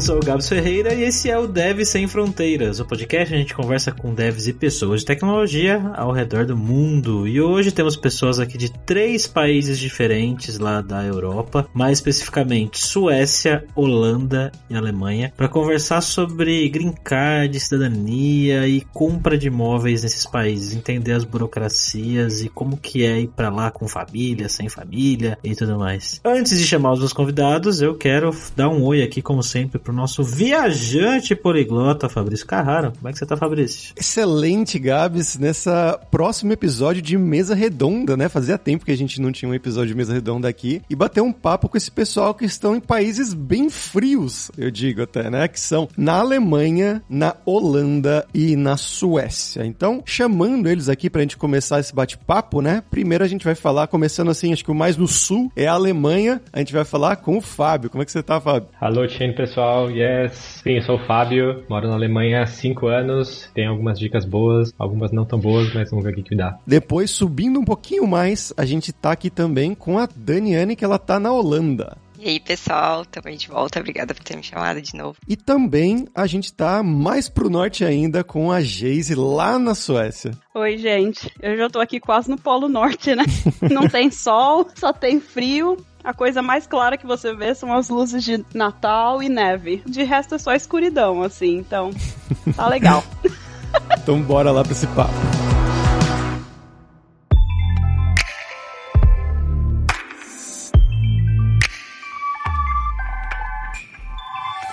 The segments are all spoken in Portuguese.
eu sou o Gabs Ferreira e esse é o Dev Sem Fronteiras, o podcast a gente conversa com devs e pessoas de tecnologia ao redor do mundo. E hoje temos pessoas aqui de três países diferentes lá da Europa, mais especificamente Suécia, Holanda e Alemanha, para conversar sobre green card, cidadania e compra de imóveis nesses países, entender as burocracias e como que é ir para lá com família, sem família e tudo mais. Antes de chamar os meus convidados, eu quero dar um oi aqui, como sempre, pro nosso viajante poliglota, Fabrício Carrara. Como é que você tá, Fabrício? Excelente, Gabs, nessa próximo episódio de Mesa Redonda, né? Fazia tempo que a gente não tinha um episódio de Mesa Redonda aqui e bater um papo com esse pessoal que estão em países bem frios, eu digo até, né? Que são na Alemanha, na Holanda e na Suécia. Então, chamando eles aqui pra gente começar esse bate-papo, né? Primeiro a gente vai falar, começando assim, acho que o mais no sul é a Alemanha. A gente vai falar com o Fábio. Como é que você tá, Fábio? Alô, Chain pessoal, yes. Sim, eu sou o Fábio, moro na Alemanha há 5 anos, tem algumas dicas boas, algumas não tão boas, mas vamos ver o que, que dá. Depois, subindo um pouquinho mais, a gente tá aqui também com a Daniane, que ela tá na Holanda. E aí, pessoal, também de volta. Obrigada por ter me chamado de novo. E também a gente tá mais pro norte ainda com a Geise lá na Suécia. Oi, gente. Eu já tô aqui quase no Polo Norte, né? Não tem sol, só tem frio. A coisa mais clara que você vê são as luzes de Natal e neve. De resto é só escuridão, assim. Então, tá legal. então bora lá pra esse papo.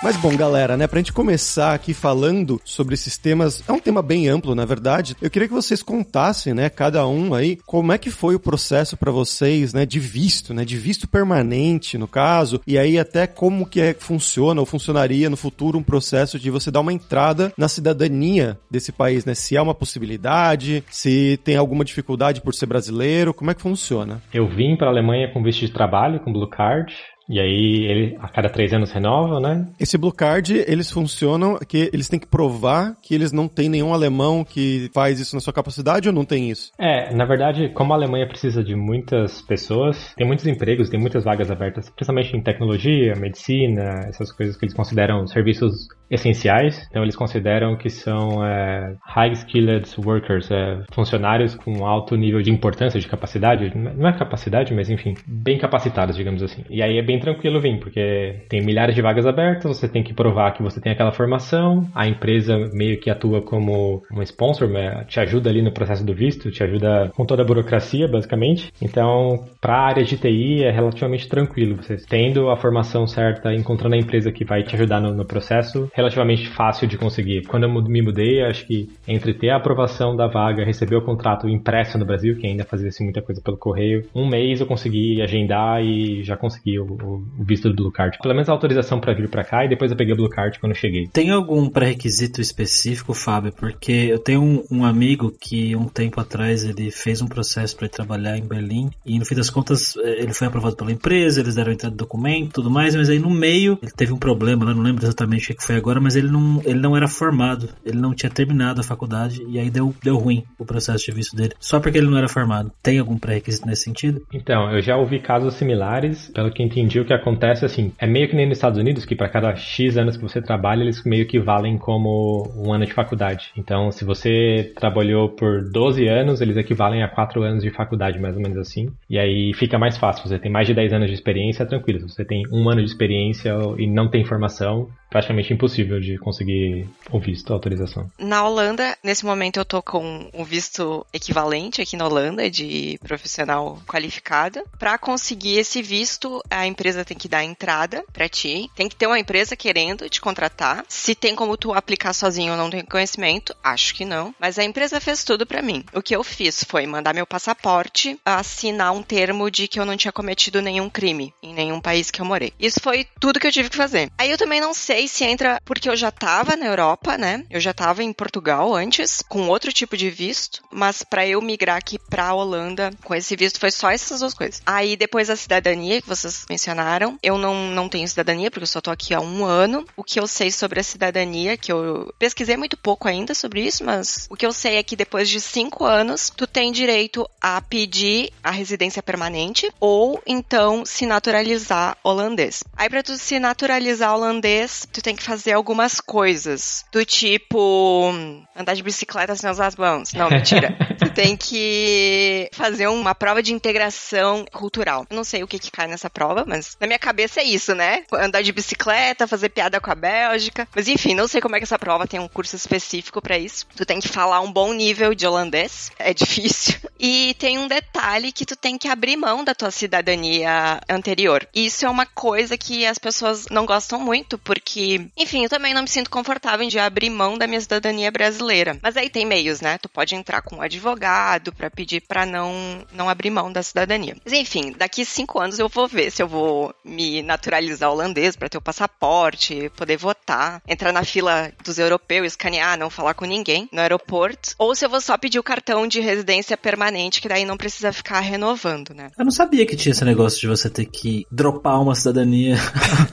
Mas bom, galera, né, pra gente começar aqui falando sobre esses temas, é um tema bem amplo, na verdade. Eu queria que vocês contassem, né, cada um aí, como é que foi o processo para vocês, né, de visto, né, de visto permanente, no caso, e aí até como que é, funciona ou funcionaria no futuro um processo de você dar uma entrada na cidadania desse país, né, se há uma possibilidade, se tem alguma dificuldade por ser brasileiro, como é que funciona? Eu vim para a Alemanha com visto de trabalho, com Blue Card, e aí ele a cada três anos renova, né? Esse Blue Card, eles funcionam que eles têm que provar que eles não têm nenhum alemão que faz isso na sua capacidade ou não tem isso? É, na verdade, como a Alemanha precisa de muitas pessoas, tem muitos empregos, tem muitas vagas abertas, principalmente em tecnologia, medicina, essas coisas que eles consideram serviços essenciais. Então eles consideram que são é, high skilled workers, é, funcionários com alto nível de importância, de capacidade, não é capacidade, mas enfim, bem capacitados, digamos assim. E aí é bem tranquilo vir, porque tem milhares de vagas abertas, você tem que provar que você tem aquela formação, a empresa meio que atua como um sponsor, né, te ajuda ali no processo do visto, te ajuda com toda a burocracia, basicamente. Então, para a área de TI é relativamente tranquilo, você tendo a formação certa, encontrando a empresa que vai te ajudar no, no processo, relativamente fácil de conseguir. Quando eu me mudei, acho que entre ter a aprovação da vaga, receber o contrato impresso no Brasil, que ainda fazia assim, muita coisa pelo correio, um mês eu consegui agendar e já consegui o, o visto do Blue Card. Pelo menos a autorização para vir para cá e depois eu peguei o Blue Card quando eu cheguei. Tem algum pré-requisito específico, Fábio? Porque eu tenho um, um, amigo que um tempo atrás ele fez um processo para trabalhar em Berlim e no fim das contas eh, ele foi aprovado pela empresa, eles deram entrada de documento, tudo mais, mas aí no meio ele teve um problema, né? não lembro exatamente o que foi agora agora, mas ele não, ele não era formado, ele não tinha terminado a faculdade e aí deu, deu ruim o processo de visto dele, só porque ele não era formado. Tem algum pré-requisito nesse sentido? Então, eu já ouvi casos similares, pelo que entendi o que acontece assim, é meio que nem nos Estados Unidos, que para cada X anos que você trabalha, eles meio que valem como um ano de faculdade. Então, se você trabalhou por 12 anos, eles equivalem a 4 anos de faculdade, mais ou menos assim. E aí fica mais fácil, você tem mais de 10 anos de experiência, tranquilo. Se você tem um ano de experiência e não tem formação, praticamente impossível de conseguir o visto, a autorização. Na Holanda, nesse momento eu tô com o visto equivalente aqui na Holanda de profissional qualificada. Para conseguir esse visto, a empresa tem que dar entrada para ti. Tem que ter uma empresa querendo te contratar. Se tem como tu aplicar sozinho ou não tem conhecimento, acho que não. Mas a empresa fez tudo para mim. O que eu fiz foi mandar meu passaporte, assinar um termo de que eu não tinha cometido nenhum crime em nenhum país que eu morei. Isso foi tudo que eu tive que fazer. Aí eu também não sei se entra porque eu já tava na Europa, né? Eu já tava em Portugal antes, com outro tipo de visto, mas para eu migrar aqui pra Holanda com esse visto foi só essas duas coisas. Aí depois a cidadania que vocês mencionaram mencionaram. Eu não, não tenho cidadania, porque eu só tô aqui há um ano. O que eu sei sobre a cidadania, que eu pesquisei muito pouco ainda sobre isso, mas o que eu sei é que depois de cinco anos, tu tem direito a pedir a residência permanente ou então se naturalizar holandês. Aí para tu se naturalizar holandês, tu tem que fazer algumas coisas, do tipo andar de bicicleta sem usar as mãos. Não, mentira. tu tem que fazer uma prova de integração cultural. Eu não sei o que que cai nessa prova, mas na minha cabeça é isso, né? Andar de bicicleta, fazer piada com a Bélgica. Mas enfim, não sei como é que essa prova tem um curso específico para isso. Tu tem que falar um bom nível de holandês. É difícil. E tem um detalhe que tu tem que abrir mão da tua cidadania anterior. Isso é uma coisa que as pessoas não gostam muito, porque, enfim, eu também não me sinto confortável de abrir mão da minha cidadania brasileira. Mas aí tem meios, né? Tu pode entrar com um advogado para pedir para não não abrir mão da cidadania. Mas enfim, daqui cinco anos eu vou ver se eu vou me naturalizar holandês para ter o passaporte, poder votar, entrar na fila dos europeus, escanear, não falar com ninguém no aeroporto, ou se eu vou só pedir o cartão de residência permanente, que daí não precisa ficar renovando, né? Eu não sabia que tinha esse negócio de você ter que dropar uma cidadania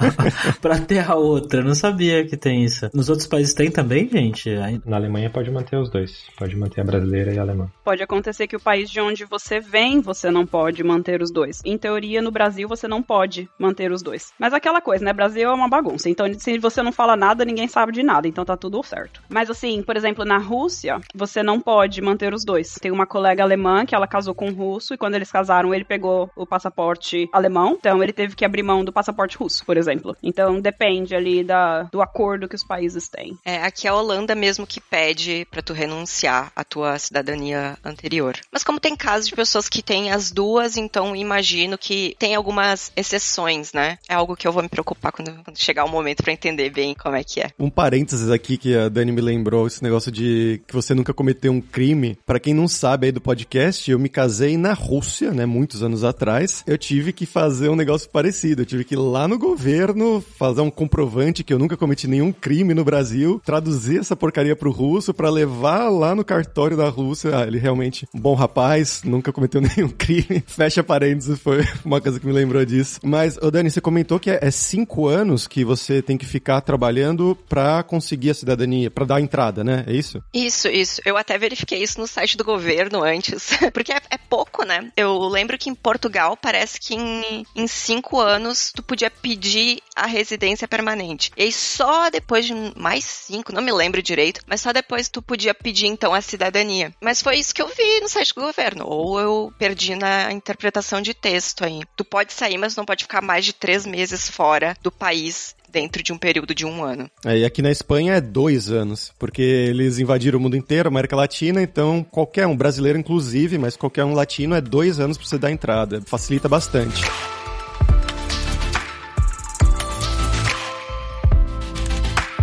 pra ter a outra. Eu não sabia que tem isso. Nos outros países tem também, gente? Na Alemanha pode manter os dois. Pode manter a brasileira e a alemã. Pode acontecer que o país de onde você vem, você não pode manter os dois. Em teoria, no Brasil, você não pode manter os dois. Mas aquela coisa, né? Brasil é uma bagunça. Então, se você não fala nada, ninguém sabe de nada. Então tá tudo certo. Mas assim, por exemplo, na Rússia, você não pode manter os dois. Tem uma colega alemã que ela casou com um russo e quando eles casaram, ele pegou o passaporte alemão. Então ele teve que abrir mão do passaporte russo, por exemplo. Então depende ali da, do acordo que os países têm. É, aqui é a Holanda mesmo que pede para tu renunciar à tua cidadania anterior. Mas como tem casos de pessoas que têm as duas, então imagino que tem algumas exceções, né? É algo que eu vou me preocupar quando, quando chegar o momento para entender bem como é que é. Um parênteses aqui que a Dani me lembrou, esse negócio de que você nunca cometeu um crime. Para quem não sabe aí do podcast, eu me casei na Rússia, né, muitos anos atrás. Eu tive que fazer um negócio parecido. Eu tive que ir lá no governo fazer um comprovante que eu nunca cometi nenhum crime no Brasil, traduzir essa porcaria pro russo para levar lá no cartório da Rússia. Ah, ele realmente um bom rapaz, nunca cometeu nenhum crime. Fecha parênteses, foi uma coisa que me lembrou disso. Mas, ô Dani, você comentou que é, é cinco anos que você tem que ficar trabalhando para conseguir a cidadania, para dar a entrada, né? É isso? Isso, isso. Eu até verifiquei isso no site do governo antes, porque é, é pouco, né? Eu lembro que em Portugal parece que em, em cinco anos tu podia pedir a residência permanente. E aí só depois de mais cinco, não me lembro direito, mas só depois tu podia pedir então a cidadania. Mas foi isso que eu vi no site do governo. Ou eu perdi na interpretação de texto aí. Tu pode sair, mas não pode ficar mais de três meses fora do país dentro de um período de um ano. É, e aqui na Espanha é dois anos, porque eles invadiram o mundo inteiro, América Latina, então qualquer um, brasileiro inclusive, mas qualquer um latino é dois anos para você dar entrada. Facilita bastante.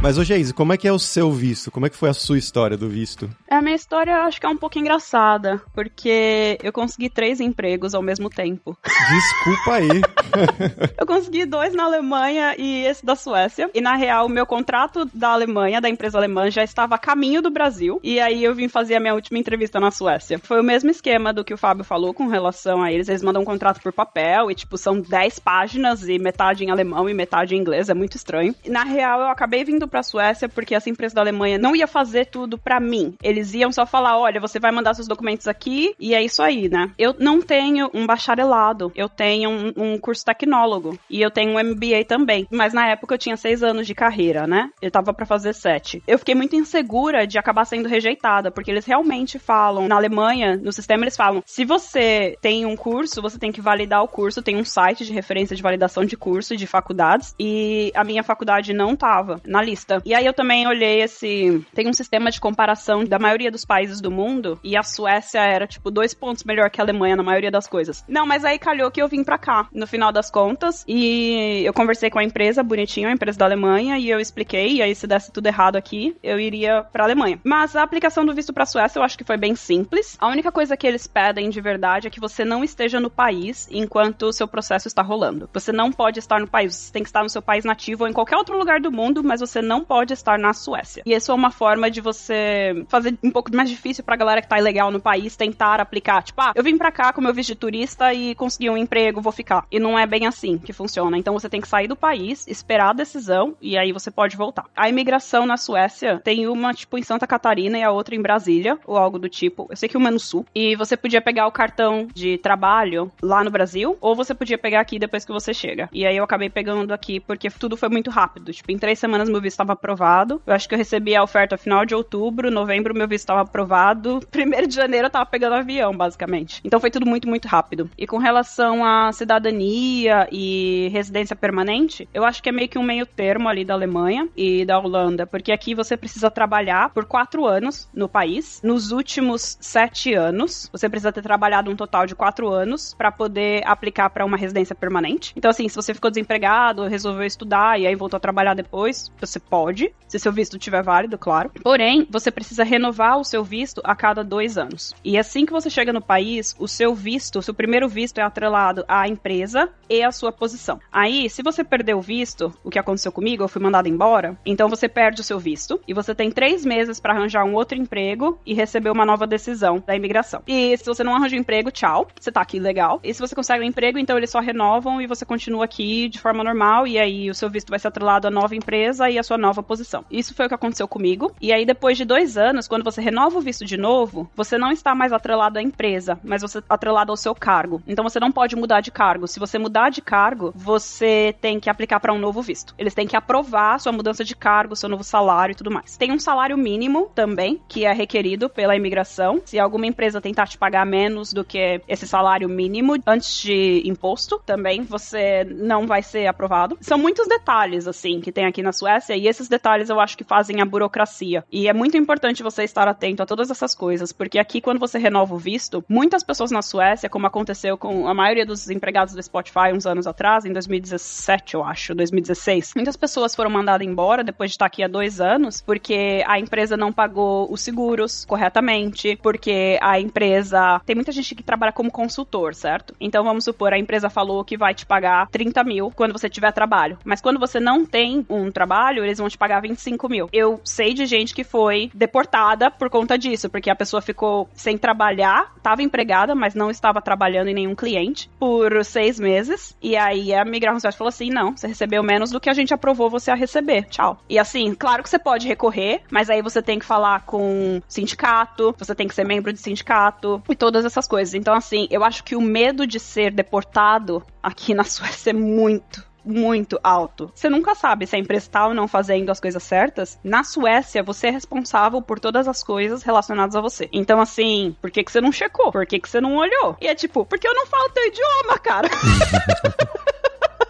Mas, ô Geise, como é que é o seu visto? Como é que foi a sua história do visto? A minha história eu acho que é um pouco engraçada, porque eu consegui três empregos ao mesmo tempo. Desculpa aí. eu consegui dois na Alemanha e esse da Suécia. E na real, o meu contrato da Alemanha, da empresa alemã, já estava a caminho do Brasil. E aí eu vim fazer a minha última entrevista na Suécia. Foi o mesmo esquema do que o Fábio falou com relação a eles. Eles mandam um contrato por papel e, tipo, são 10 páginas e metade em alemão e metade em inglês. É muito estranho. E, na real, eu acabei vindo pra Suécia porque essa empresa da Alemanha não ia fazer tudo para mim. Eles iam só falar: olha, você vai mandar seus documentos aqui e é isso aí, né? Eu não tenho um bacharelado, eu tenho um, um curso tecnólogo e eu tenho um MBA também. Mas na época eu tinha seis anos de carreira, né? Eu tava para fazer sete. Eu fiquei muito insegura de acabar sendo rejeitada, porque eles realmente falam, na Alemanha, no sistema, eles falam: se você tem um curso, você tem que validar o curso, tem um site de referência de validação de curso de faculdades, e a minha faculdade não tava na lista. E aí eu também olhei esse. Tem um sistema de comparação da maioria dos países do mundo, e a Suécia era, tipo, dois pontos melhor que a Alemanha na maioria das coisas. Não, mas aí calhou que eu vim pra cá, no final das contas, e eu conversei com a empresa, bonitinho, a empresa da Alemanha, e eu expliquei, e aí se desse tudo errado aqui, eu iria pra Alemanha. Mas a aplicação do visto pra Suécia eu acho que foi bem simples. A única coisa que eles pedem de verdade é que você não esteja no país enquanto o seu processo está rolando. Você não pode estar no país, você tem que estar no seu país nativo ou em qualquer outro lugar do mundo, mas você não não pode estar na Suécia. E isso é uma forma de você fazer um pouco mais difícil pra galera que tá ilegal no país tentar aplicar. Tipo, ah, eu vim pra cá com meu visto de turista e consegui um emprego, vou ficar. E não é bem assim que funciona. Então você tem que sair do país, esperar a decisão e aí você pode voltar. A imigração na Suécia tem uma, tipo, em Santa Catarina e a outra em Brasília, ou algo do tipo. Eu sei que uma é no sul. E você podia pegar o cartão de trabalho lá no Brasil, ou você podia pegar aqui depois que você chega. E aí eu acabei pegando aqui porque tudo foi muito rápido. Tipo, em três semanas meu visto estava aprovado. Eu acho que eu recebi a oferta final de outubro, novembro meu visto estava aprovado. Primeiro de janeiro eu tava pegando avião, basicamente. Então foi tudo muito, muito rápido. E com relação à cidadania e residência permanente, eu acho que é meio que um meio termo ali da Alemanha e da Holanda, porque aqui você precisa trabalhar por quatro anos no país. Nos últimos sete anos, você precisa ter trabalhado um total de quatro anos para poder aplicar para uma residência permanente. Então, assim, se você ficou desempregado, resolveu estudar e aí voltou a trabalhar depois, você pode, se seu visto estiver válido, claro. Porém, você precisa renovar o seu visto a cada dois anos. E assim que você chega no país, o seu visto, o seu primeiro visto é atrelado à empresa e à sua posição. Aí, se você perder o visto, o que aconteceu comigo, eu fui mandado embora, então você perde o seu visto e você tem três meses para arranjar um outro emprego e receber uma nova decisão da imigração. E se você não arranja um emprego, tchau, você tá aqui legal. E se você consegue um emprego, então eles só renovam e você continua aqui de forma normal e aí o seu visto vai ser atrelado à nova empresa e à sua nova posição. Isso foi o que aconteceu comigo. E aí, depois de dois anos, quando você renova o visto de novo, você não está mais atrelado à empresa, mas você está atrelado ao seu cargo. Então você não pode mudar de cargo. Se você mudar de cargo, você tem que aplicar para um novo visto. Eles têm que aprovar sua mudança de cargo, seu novo salário e tudo mais. Tem um salário mínimo também, que é requerido pela imigração. Se alguma empresa tentar te pagar menos do que esse salário mínimo antes de imposto, também você não vai ser aprovado. São muitos detalhes, assim, que tem aqui na Suécia, e esses detalhes eu acho que fazem a burocracia. E é muito importante você estar atento a todas essas coisas, porque aqui, quando você renova o visto, muitas pessoas na Suécia, como aconteceu com a maioria dos empregados do Spotify uns anos atrás, em 2017, eu acho, 2016, muitas pessoas foram mandadas embora depois de estar aqui há dois anos, porque a empresa não pagou os seguros corretamente, porque a empresa. Tem muita gente que trabalha como consultor, certo? Então vamos supor, a empresa falou que vai te pagar 30 mil quando você tiver trabalho. Mas quando você não tem um trabalho, eles vão te pagar 25 mil. Eu sei de gente que foi deportada por conta disso, porque a pessoa ficou sem trabalhar, estava empregada, mas não estava trabalhando em nenhum cliente por seis meses. E aí a migração falou assim: não, você recebeu menos do que a gente aprovou você a receber. Tchau. E assim, claro que você pode recorrer, mas aí você tem que falar com sindicato, você tem que ser membro de sindicato e todas essas coisas. Então, assim, eu acho que o medo de ser deportado aqui na Suécia é muito, muito alto. Você nunca sabe se é emprestar ou não fazendo as coisas certas. Na Suécia, você é responsável por todas as coisas relacionadas a você. Então, assim, por que, que você não checou? Por que, que você não olhou? E é tipo, porque eu não falo teu idioma, cara.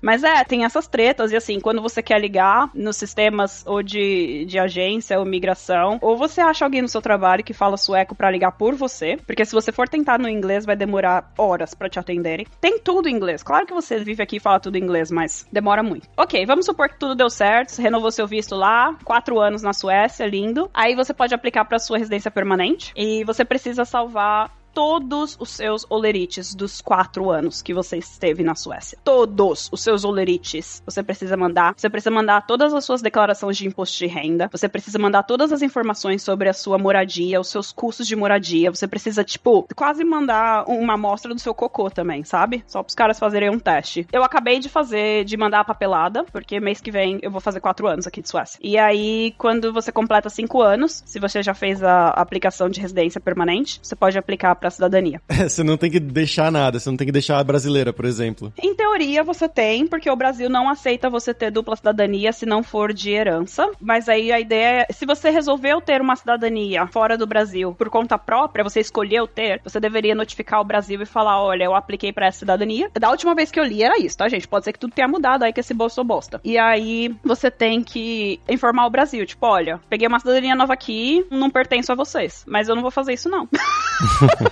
Mas é, tem essas tretas, e assim, quando você quer ligar nos sistemas ou de, de agência ou migração, ou você acha alguém no seu trabalho que fala sueco para ligar por você, porque se você for tentar no inglês, vai demorar horas para te atenderem. Tem tudo em inglês. Claro que você vive aqui e fala tudo em inglês, mas demora muito. Ok, vamos supor que tudo deu certo, renovou seu visto lá, quatro anos na Suécia, lindo. Aí você pode aplicar para sua residência permanente e você precisa salvar todos os seus olerites dos quatro anos que você esteve na Suécia. Todos os seus olerites você precisa mandar. Você precisa mandar todas as suas declarações de imposto de renda. Você precisa mandar todas as informações sobre a sua moradia, os seus custos de moradia. Você precisa, tipo, quase mandar uma amostra do seu cocô também, sabe? Só para os caras fazerem um teste. Eu acabei de fazer, de mandar a papelada, porque mês que vem eu vou fazer quatro anos aqui de Suécia. E aí, quando você completa cinco anos, se você já fez a aplicação de residência permanente, você pode aplicar para cidadania. É, você não tem que deixar nada, você não tem que deixar a brasileira, por exemplo. Em teoria você tem, porque o Brasil não aceita você ter dupla cidadania se não for de herança. Mas aí a ideia é, se você resolveu ter uma cidadania fora do Brasil por conta própria, você escolheu ter, você deveria notificar o Brasil e falar, olha, eu apliquei para essa cidadania. Da última vez que eu li era isso, tá, gente? Pode ser que tudo tenha mudado aí que esse bolso bosta. E aí você tem que informar o Brasil, tipo, olha, peguei uma cidadania nova aqui, não pertenço a vocês, mas eu não vou fazer isso não.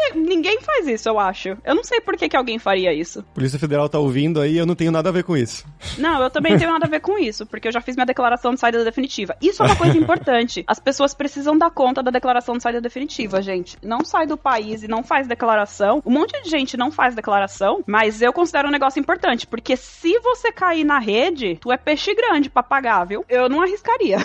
e sei, ninguém faz isso, eu acho. Eu não sei por que, que alguém faria isso. Polícia Federal tá ouvindo aí, eu não tenho nada a ver com isso. Não, eu também tenho nada a ver com isso, porque eu já fiz minha declaração de saída definitiva. Isso é uma coisa importante. As pessoas precisam dar conta da declaração de saída definitiva, gente. Não sai do país e não faz declaração. Um monte de gente não faz declaração, mas eu considero um negócio importante, porque se você cair na rede, tu é peixe grande pra pagar, viu? Eu não arriscaria.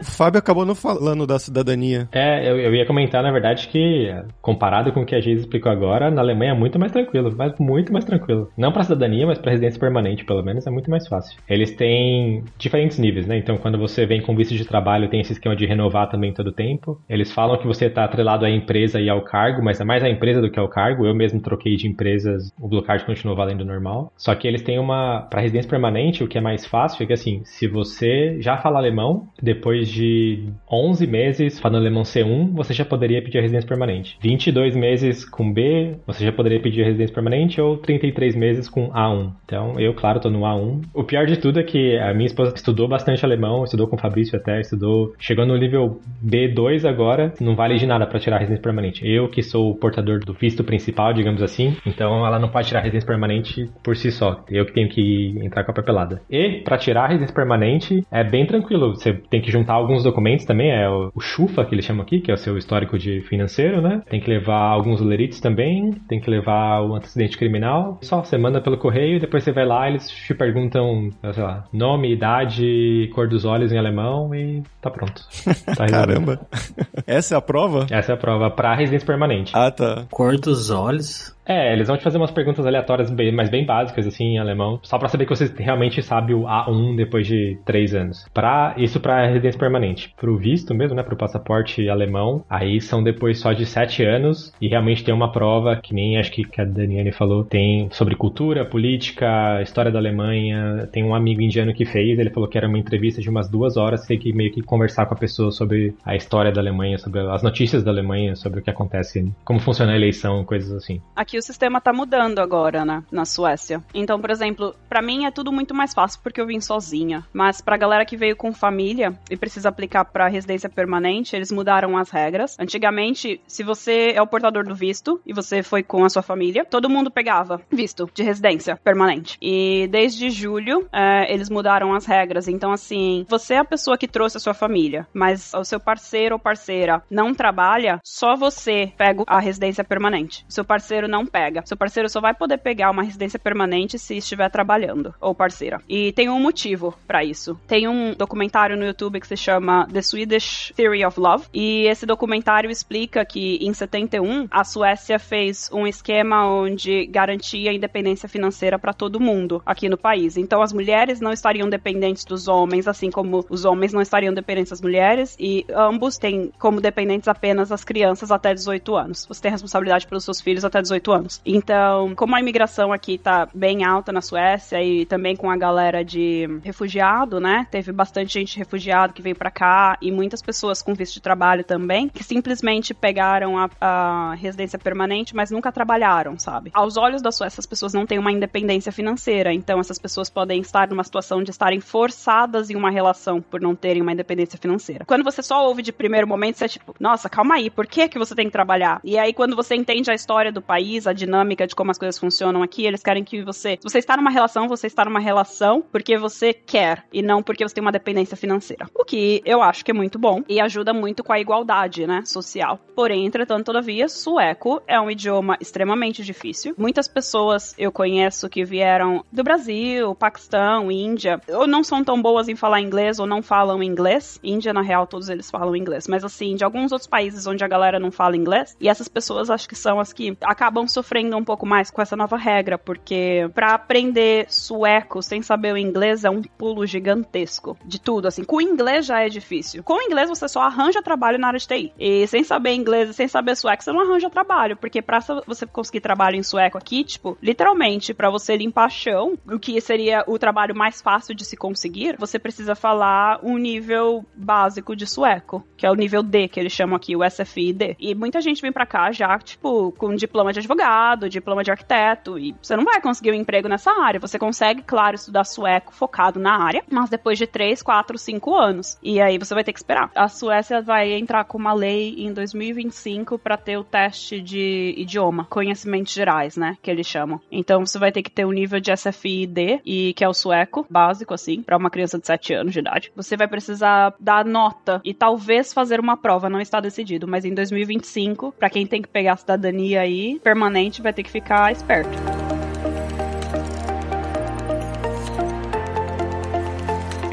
O Fábio acabou não falando da cidadania. É, eu, eu ia comentar, na verdade, que comparado com o que a Geise explicou agora, na Alemanha é muito mais tranquilo, mas muito mais tranquilo. Não pra cidadania, mas pra residência permanente, pelo menos, é muito mais fácil. Eles têm diferentes níveis, né? Então, quando você vem com visto de trabalho, tem esse esquema de renovar também todo tempo. Eles falam que você tá atrelado à empresa e ao cargo, mas é mais a empresa do que ao cargo. Eu mesmo troquei de empresas, o Blue Card continuou valendo normal. Só que eles têm uma. Para residência permanente, o que é mais fácil é que, assim, se você já fala alemão, depois de 11 meses falando alemão C1, você já poderia pedir a residência permanente. 22 meses com B, você já poderia pedir residência permanente, ou 33 meses com A1. Então, eu, claro, tô no A1. O pior de tudo é que a minha esposa estudou bastante alemão, estudou com o Fabrício até, estudou. Chegou no nível B2 agora, não vale de nada para tirar residência permanente. Eu, que sou o portador do visto principal, digamos assim, então ela não pode tirar residência permanente por si só. Eu que tenho que entrar com a papelada. E, para tirar a residência permanente, é bem tranquilo. Você tem que juntar alguns documentos também, é o, o CHUFA, que eles chamam aqui, que é o seu histórico de financeiro, né? Tem que levar alguns lerites também, tem que levar o antecedente criminal. Só você manda pelo correio e depois você vai lá, eles te perguntam, sei lá, nome, idade, cor dos olhos em alemão e tá pronto. Tá Caramba. Essa é a prova? Essa é a prova pra residência permanente. Ah, tá. Cor dos olhos. É, eles vão te fazer umas perguntas aleatórias, bem, mas bem básicas, assim, em alemão, só para saber que você realmente sabe o A1 depois de três anos. Pra, isso para residência permanente. Pro visto mesmo, né, pro passaporte alemão, aí são depois só de sete anos e realmente tem uma prova, que nem acho que, que a Daniane falou, tem sobre cultura, política, história da Alemanha. Tem um amigo indiano que fez, ele falou que era uma entrevista de umas duas horas, tem que meio que conversar com a pessoa sobre a história da Alemanha, sobre as notícias da Alemanha, sobre o que acontece, como funciona a eleição, coisas assim. Aqui o sistema tá mudando agora, né, na Suécia. Então, por exemplo, para mim é tudo muito mais fácil porque eu vim sozinha, mas pra galera que veio com família e precisa aplicar para residência permanente, eles mudaram as regras. Antigamente, se você é o portador do visto e você foi com a sua família, todo mundo pegava visto de residência permanente. E desde julho, é, eles mudaram as regras. Então, assim, você é a pessoa que trouxe a sua família, mas o seu parceiro ou parceira não trabalha, só você pega a residência permanente. Seu parceiro não pega. Seu parceiro só vai poder pegar uma residência permanente se estiver trabalhando, ou parceira. E tem um motivo para isso. Tem um documentário no YouTube que se chama The Swedish Theory of Love, e esse documentário explica que em 71 a Suécia fez um esquema onde garantia independência financeira para todo mundo aqui no país. Então as mulheres não estariam dependentes dos homens, assim como os homens não estariam dependentes das mulheres, e ambos têm como dependentes apenas as crianças até 18 anos. Você tem responsabilidade pelos seus filhos até 18 anos anos. Então, como a imigração aqui tá bem alta na Suécia e também com a galera de refugiado, né? Teve bastante gente refugiado que veio para cá e muitas pessoas com visto de trabalho também, que simplesmente pegaram a, a residência permanente, mas nunca trabalharam, sabe? Aos olhos da Suécia, as pessoas não têm uma independência financeira, então essas pessoas podem estar numa situação de estarem forçadas em uma relação por não terem uma independência financeira. Quando você só ouve de primeiro momento, você é tipo, nossa, calma aí, por que que você tem que trabalhar? E aí quando você entende a história do país, a dinâmica de como as coisas funcionam aqui, eles querem que você. Se você está numa relação, você está numa relação porque você quer e não porque você tem uma dependência financeira. O que eu acho que é muito bom e ajuda muito com a igualdade, né, social. Porém, entretanto, todavia, sueco é um idioma extremamente difícil. Muitas pessoas eu conheço que vieram do Brasil, Paquistão, Índia, ou não são tão boas em falar inglês ou não falam inglês. Índia, na real, todos eles falam inglês, mas assim, de alguns outros países onde a galera não fala inglês, e essas pessoas acho que são as que acabam sofrendo um pouco mais com essa nova regra, porque para aprender sueco sem saber o inglês é um pulo gigantesco de tudo, assim. Com inglês já é difícil. Com inglês você só arranja trabalho na área de TI. E sem saber inglês e sem saber sueco, você não arranja trabalho, porque pra você conseguir trabalho em sueco aqui, tipo, literalmente, para você limpar chão, o que seria o trabalho mais fácil de se conseguir, você precisa falar um nível básico de sueco, que é o nível D, que eles chamam aqui, o SFI-D. E muita gente vem pra cá já, tipo, com diploma de advogado advogado, diploma de arquiteto, e você não vai conseguir um emprego nessa área. Você consegue, claro, estudar sueco focado na área, mas depois de 3, 4, 5 anos. E aí você vai ter que esperar. A Suécia vai entrar com uma lei em 2025 para ter o teste de idioma, conhecimentos gerais, né, que eles chamam. Então você vai ter que ter um nível de SFI D, e que é o sueco, básico assim, para uma criança de 7 anos de idade. Você vai precisar dar nota e talvez fazer uma prova, não está decidido, mas em 2025, para quem tem que pegar a cidadania aí permanente, vai ter que ficar esperto.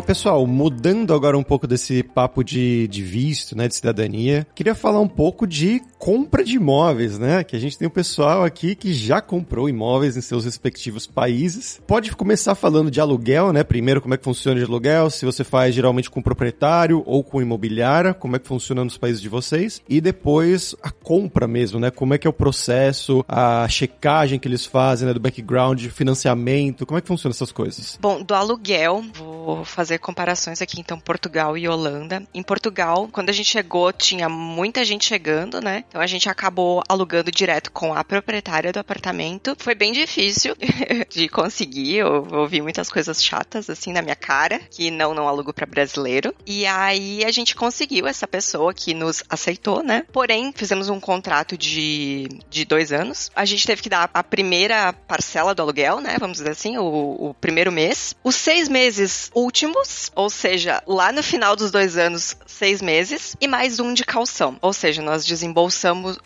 pessoal, mudando agora um pouco desse papo de, de visto, né, de cidadania, queria falar um pouco de compra de imóveis, né? Que a gente tem um pessoal aqui que já comprou imóveis em seus respectivos países. Pode começar falando de aluguel, né? Primeiro, como é que funciona de aluguel, se você faz geralmente com proprietário ou com imobiliária, como é que funciona nos países de vocês. E depois a compra mesmo, né? Como é que é o processo, a checagem que eles fazem, né? Do background, financiamento, como é que funciona essas coisas? Bom, do aluguel, vou fazer comparações aqui, então, Portugal e Holanda. Em Portugal, quando a gente chegou, tinha muita gente chegando, né? Então a gente acabou alugando direto com a proprietária do apartamento. Foi bem difícil de conseguir, eu ouvi muitas coisas chatas, assim, na minha cara, que não, não alugo para brasileiro. E aí a gente conseguiu essa pessoa que nos aceitou, né? Porém, fizemos um contrato de, de dois anos. A gente teve que dar a primeira parcela do aluguel, né? Vamos dizer assim, o, o primeiro mês. Os seis meses últimos ou seja, lá no final dos dois anos, seis meses, e mais um de calção. Ou seja, nós desembolsamos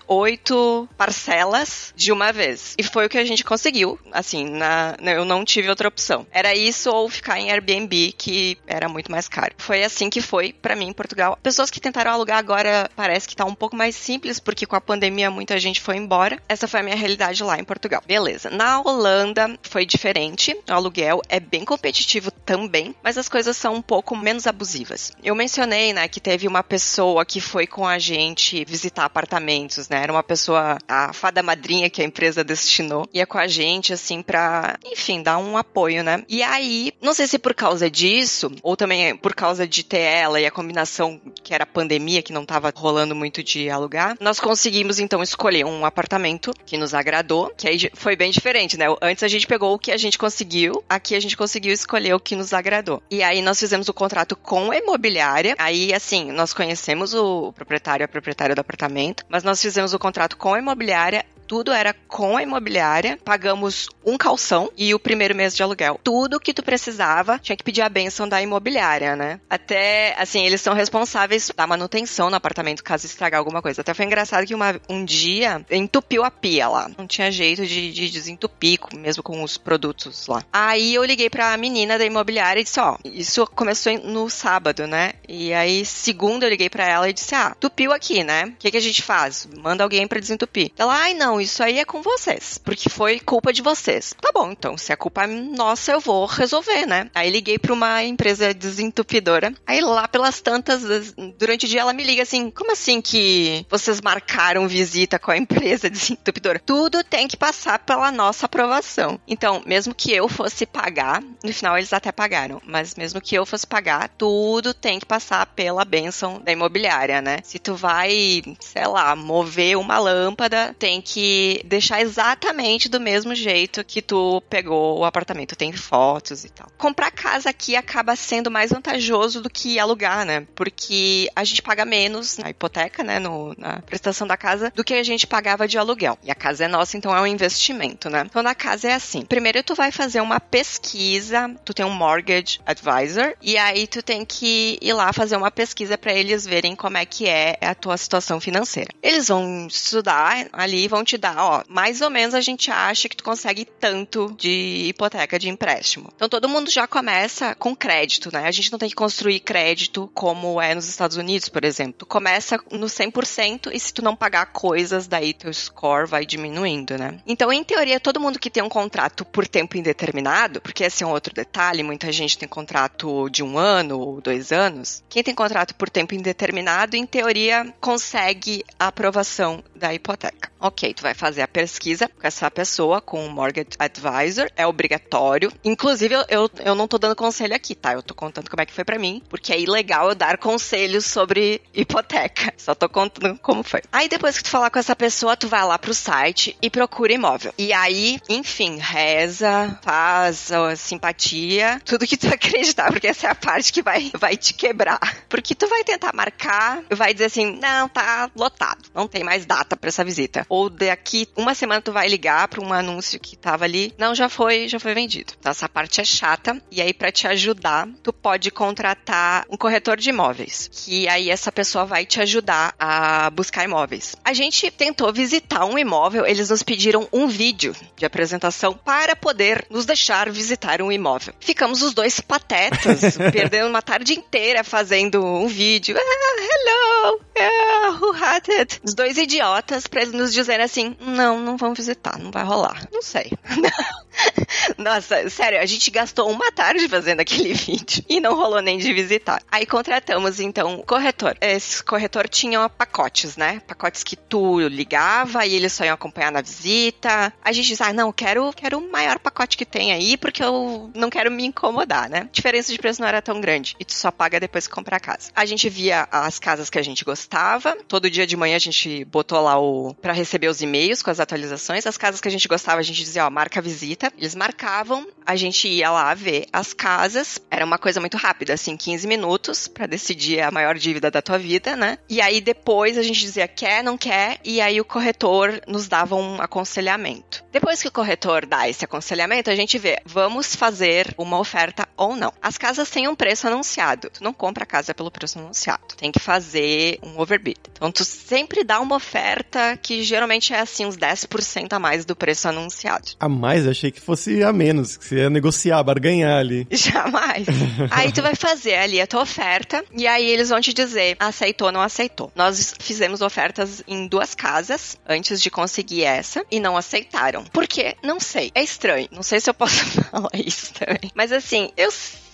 oito parcelas de uma vez. E foi o que a gente conseguiu. Assim, na, eu não tive outra opção. Era isso ou ficar em Airbnb, que era muito mais caro. Foi assim que foi para mim em Portugal. Pessoas que tentaram alugar agora parece que tá um pouco mais simples, porque com a pandemia muita gente foi embora. Essa foi a minha realidade lá em Portugal. Beleza. Na Holanda foi diferente. O aluguel é bem competitivo também, mas as coisas são um pouco menos abusivas. Eu mencionei, né, que teve uma pessoa que foi com a gente visitar apartamentos, né? Era uma pessoa, a fada madrinha que a empresa destinou, ia com a gente, assim, pra, enfim, dar um apoio, né? E aí, não sei se por causa disso, ou também por causa de ter ela e a combinação que era pandemia, que não tava rolando muito de alugar, nós conseguimos então escolher um apartamento que nos agradou, que aí foi bem diferente, né? Antes a gente pegou o que a gente conseguiu, aqui a gente conseguiu escolher o que nos agradou. E aí nós fizemos o contrato com a imobiliária. Aí, assim, nós conhecemos o proprietário, a proprietária do apartamento, mas nós fizemos o contrato com a imobiliária tudo era com a imobiliária, pagamos um calção e o primeiro mês de aluguel. Tudo que tu precisava, tinha que pedir a benção da imobiliária, né? Até, assim, eles são responsáveis da manutenção no apartamento caso estragar alguma coisa. Até foi engraçado que uma, um dia entupiu a pia lá. Não tinha jeito de, de desentupir, mesmo com os produtos lá. Aí eu liguei pra menina da imobiliária e disse, ó, isso começou no sábado, né? E aí, segunda, eu liguei pra ela e disse, ah, tupiu aqui, né? O que, que a gente faz? Manda alguém pra desentupir. Ela, ai, não, isso aí é com vocês, porque foi culpa de vocês. Tá bom, então, se a culpa é nossa, eu vou resolver, né? Aí liguei pra uma empresa desentupidora. Aí lá pelas tantas, durante o dia ela me liga assim: como assim que vocês marcaram visita com a empresa desentupidora? Tudo tem que passar pela nossa aprovação. Então, mesmo que eu fosse pagar, no final eles até pagaram, mas mesmo que eu fosse pagar, tudo tem que passar pela benção da imobiliária, né? Se tu vai, sei lá, mover uma lâmpada, tem que deixar exatamente do mesmo jeito que tu pegou o apartamento. Tem fotos e tal. Comprar casa aqui acaba sendo mais vantajoso do que alugar, né? Porque a gente paga menos na hipoteca, né? No, na prestação da casa, do que a gente pagava de aluguel. E a casa é nossa, então é um investimento, né? Então na casa é assim. Primeiro tu vai fazer uma pesquisa, tu tem um mortgage advisor, e aí tu tem que ir lá fazer uma pesquisa para eles verem como é que é a tua situação financeira. Eles vão estudar ali, vão te dar, ó, mais ou menos a gente acha que tu consegue tanto de hipoteca de empréstimo. Então todo mundo já começa com crédito, né? A gente não tem que construir crédito como é nos Estados Unidos, por exemplo. Tu começa no 100% e se tu não pagar coisas, daí teu score vai diminuindo, né? Então, em teoria, todo mundo que tem um contrato por tempo indeterminado, porque esse é um outro detalhe, muita gente tem contrato de um ano ou dois anos. Quem tem contrato por tempo indeterminado, em teoria, consegue a aprovação da hipoteca. Ok, Tu vai fazer a pesquisa com essa pessoa, com o Mortgage Advisor, é obrigatório. Inclusive, eu, eu, não tô dando conselho aqui, tá? Eu tô contando como é que foi para mim, porque é ilegal eu dar conselhos sobre hipoteca. Só tô contando como foi. Aí depois que tu falar com essa pessoa, tu vai lá pro site e procura imóvel. E aí, enfim, reza, faz ó, simpatia, tudo que tu acreditar, porque essa é a parte que vai, vai te quebrar. Porque tu vai tentar marcar, vai dizer assim, não, tá lotado, não tem mais data para essa visita. Ou daqui uma semana tu vai ligar para um anúncio que tava ali, não, já foi, já foi vendido. Então essa parte é chata. E aí para te ajudar, tu pode contratar um corretor de imóveis, que aí essa pessoa vai te ajudar a buscar imóveis. A gente tentou visitar um imóvel, eles nos pediram um vídeo de apresentação para poder nos deixar visitar um imóvel. Ficamos os dois patetas, perdendo uma tarde inteira fazendo um vídeo. Ah, hello! Yeah, who had it? Os dois idiotas para eles nos dizerem assim: não, não vamos visitar, não vai rolar. Não sei. Nossa, sério, a gente gastou uma tarde fazendo aquele vídeo e não rolou nem de visitar. Aí contratamos então corretor. Esse corretor tinha pacotes, né? Pacotes que tu ligava e eles só iam acompanhar na visita. A gente disse, ah, não, quero, quero o maior pacote que tem aí porque eu não quero me incomodar, né? A diferença de preço não era tão grande e tu só paga depois que comprar a casa. A gente via as casas que a gente gostava. Todo dia de manhã a gente botou lá o para receber os e-mails com as atualizações. As casas que a gente gostava, a gente dizia, ó, marca a visita. Eles marcavam, a gente ia lá ver as casas. Era uma coisa muito rápida, assim, 15 minutos para decidir a maior dívida da tua vida, né? E aí depois a gente dizia quer, não quer, e aí o corretor nos dava um aconselhamento. Depois que o corretor dá esse aconselhamento, a gente vê, vamos fazer uma oferta ou não. As casas têm um preço anunciado. Tu não compra a casa pelo preço anunciado. Tem que fazer um overbid. Então tu sempre dá uma oferta que geralmente é assim uns 10% a mais do preço anunciado. A mais? Eu achei que fosse a menos, que você ia negociar, barganhar ali. Jamais. aí tu vai fazer ali a tua oferta e aí eles vão te dizer aceitou ou não aceitou. Nós fizemos ofertas em duas casas antes de conseguir essa e não aceitaram. Por quê? Não sei. É estranho. Não sei se eu posso falar isso também. Mas assim, eu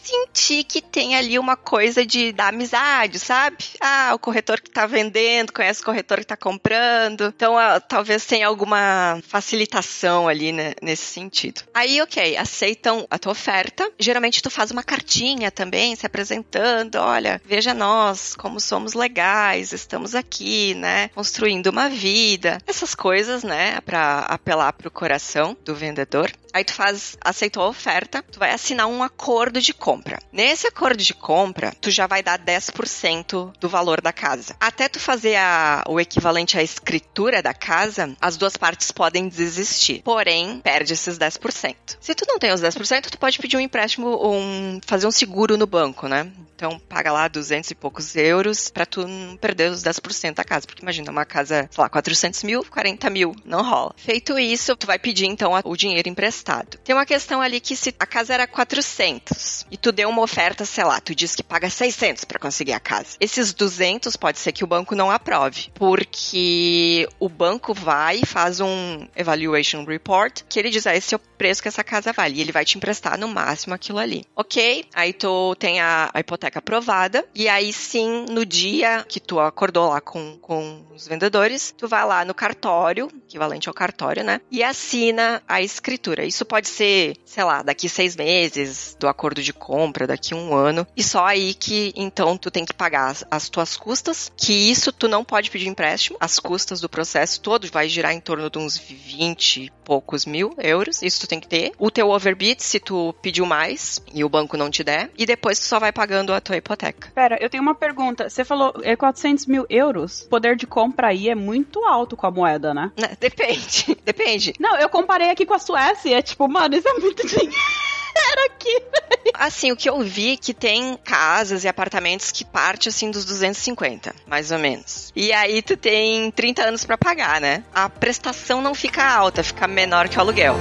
senti que tem ali uma coisa de da amizade, sabe? Ah, o corretor que tá vendendo, conhece o corretor que tá comprando. Então, ah, talvez tenha alguma facilitação ali né, nesse sentido. Aí, ok, aceitam a tua oferta. Geralmente tu faz uma cartinha também, se apresentando, olha, veja nós, como somos legais, estamos aqui, né? Construindo uma vida. Essas coisas, né? Pra apelar pro coração do vendedor. Aí tu faz, aceitou a oferta, tu vai assinar um acordo de compra. Nesse acordo de compra, tu já vai dar 10% do valor da casa. Até tu fazer a, o equivalente à escritura da casa, as duas partes podem desistir. Porém, perde esses 10%. Se tu não tem os 10%, tu pode pedir um empréstimo, um, fazer um seguro no banco, né? Então, paga lá 200 e poucos euros pra tu não perder os 10% da casa. Porque imagina, uma casa, sei lá, 400 mil, 40 mil, não rola. Feito isso, tu vai pedir, então, o dinheiro emprestado. Tem uma questão ali que se a casa era 400 e tu deu uma oferta, sei lá, tu diz que paga 600 para conseguir a casa. Esses 200 pode ser que o banco não aprove, porque o banco vai e faz um evaluation report que ele diz, ah, esse é o preço que essa casa vale, e ele vai te emprestar no máximo aquilo ali. Ok? Aí tu tem a, a hipoteca aprovada, e aí sim, no dia que tu acordou lá com, com os vendedores, tu vai lá no cartório, equivalente ao cartório, né? E assina a escritura. Isso pode ser, sei lá, daqui seis meses do acordo de daqui um ano, e só aí que então tu tem que pagar as, as tuas custas, que isso tu não pode pedir empréstimo, as custas do processo todo vai girar em torno de uns 20 e poucos mil euros, isso tu tem que ter. O teu overbid, se tu pediu mais e o banco não te der, e depois tu só vai pagando a tua hipoteca. Pera, eu tenho uma pergunta. Você falou é 400 mil euros? O poder de compra aí é muito alto com a moeda, né? Né, Depende, depende. Não, eu comparei aqui com a Suécia. É tipo, mano, isso é muito dinheiro aqui. Assim, o que eu vi que tem casas e apartamentos que parte assim dos 250, mais ou menos. E aí tu tem 30 anos pra pagar, né? A prestação não fica alta, fica menor que o aluguel.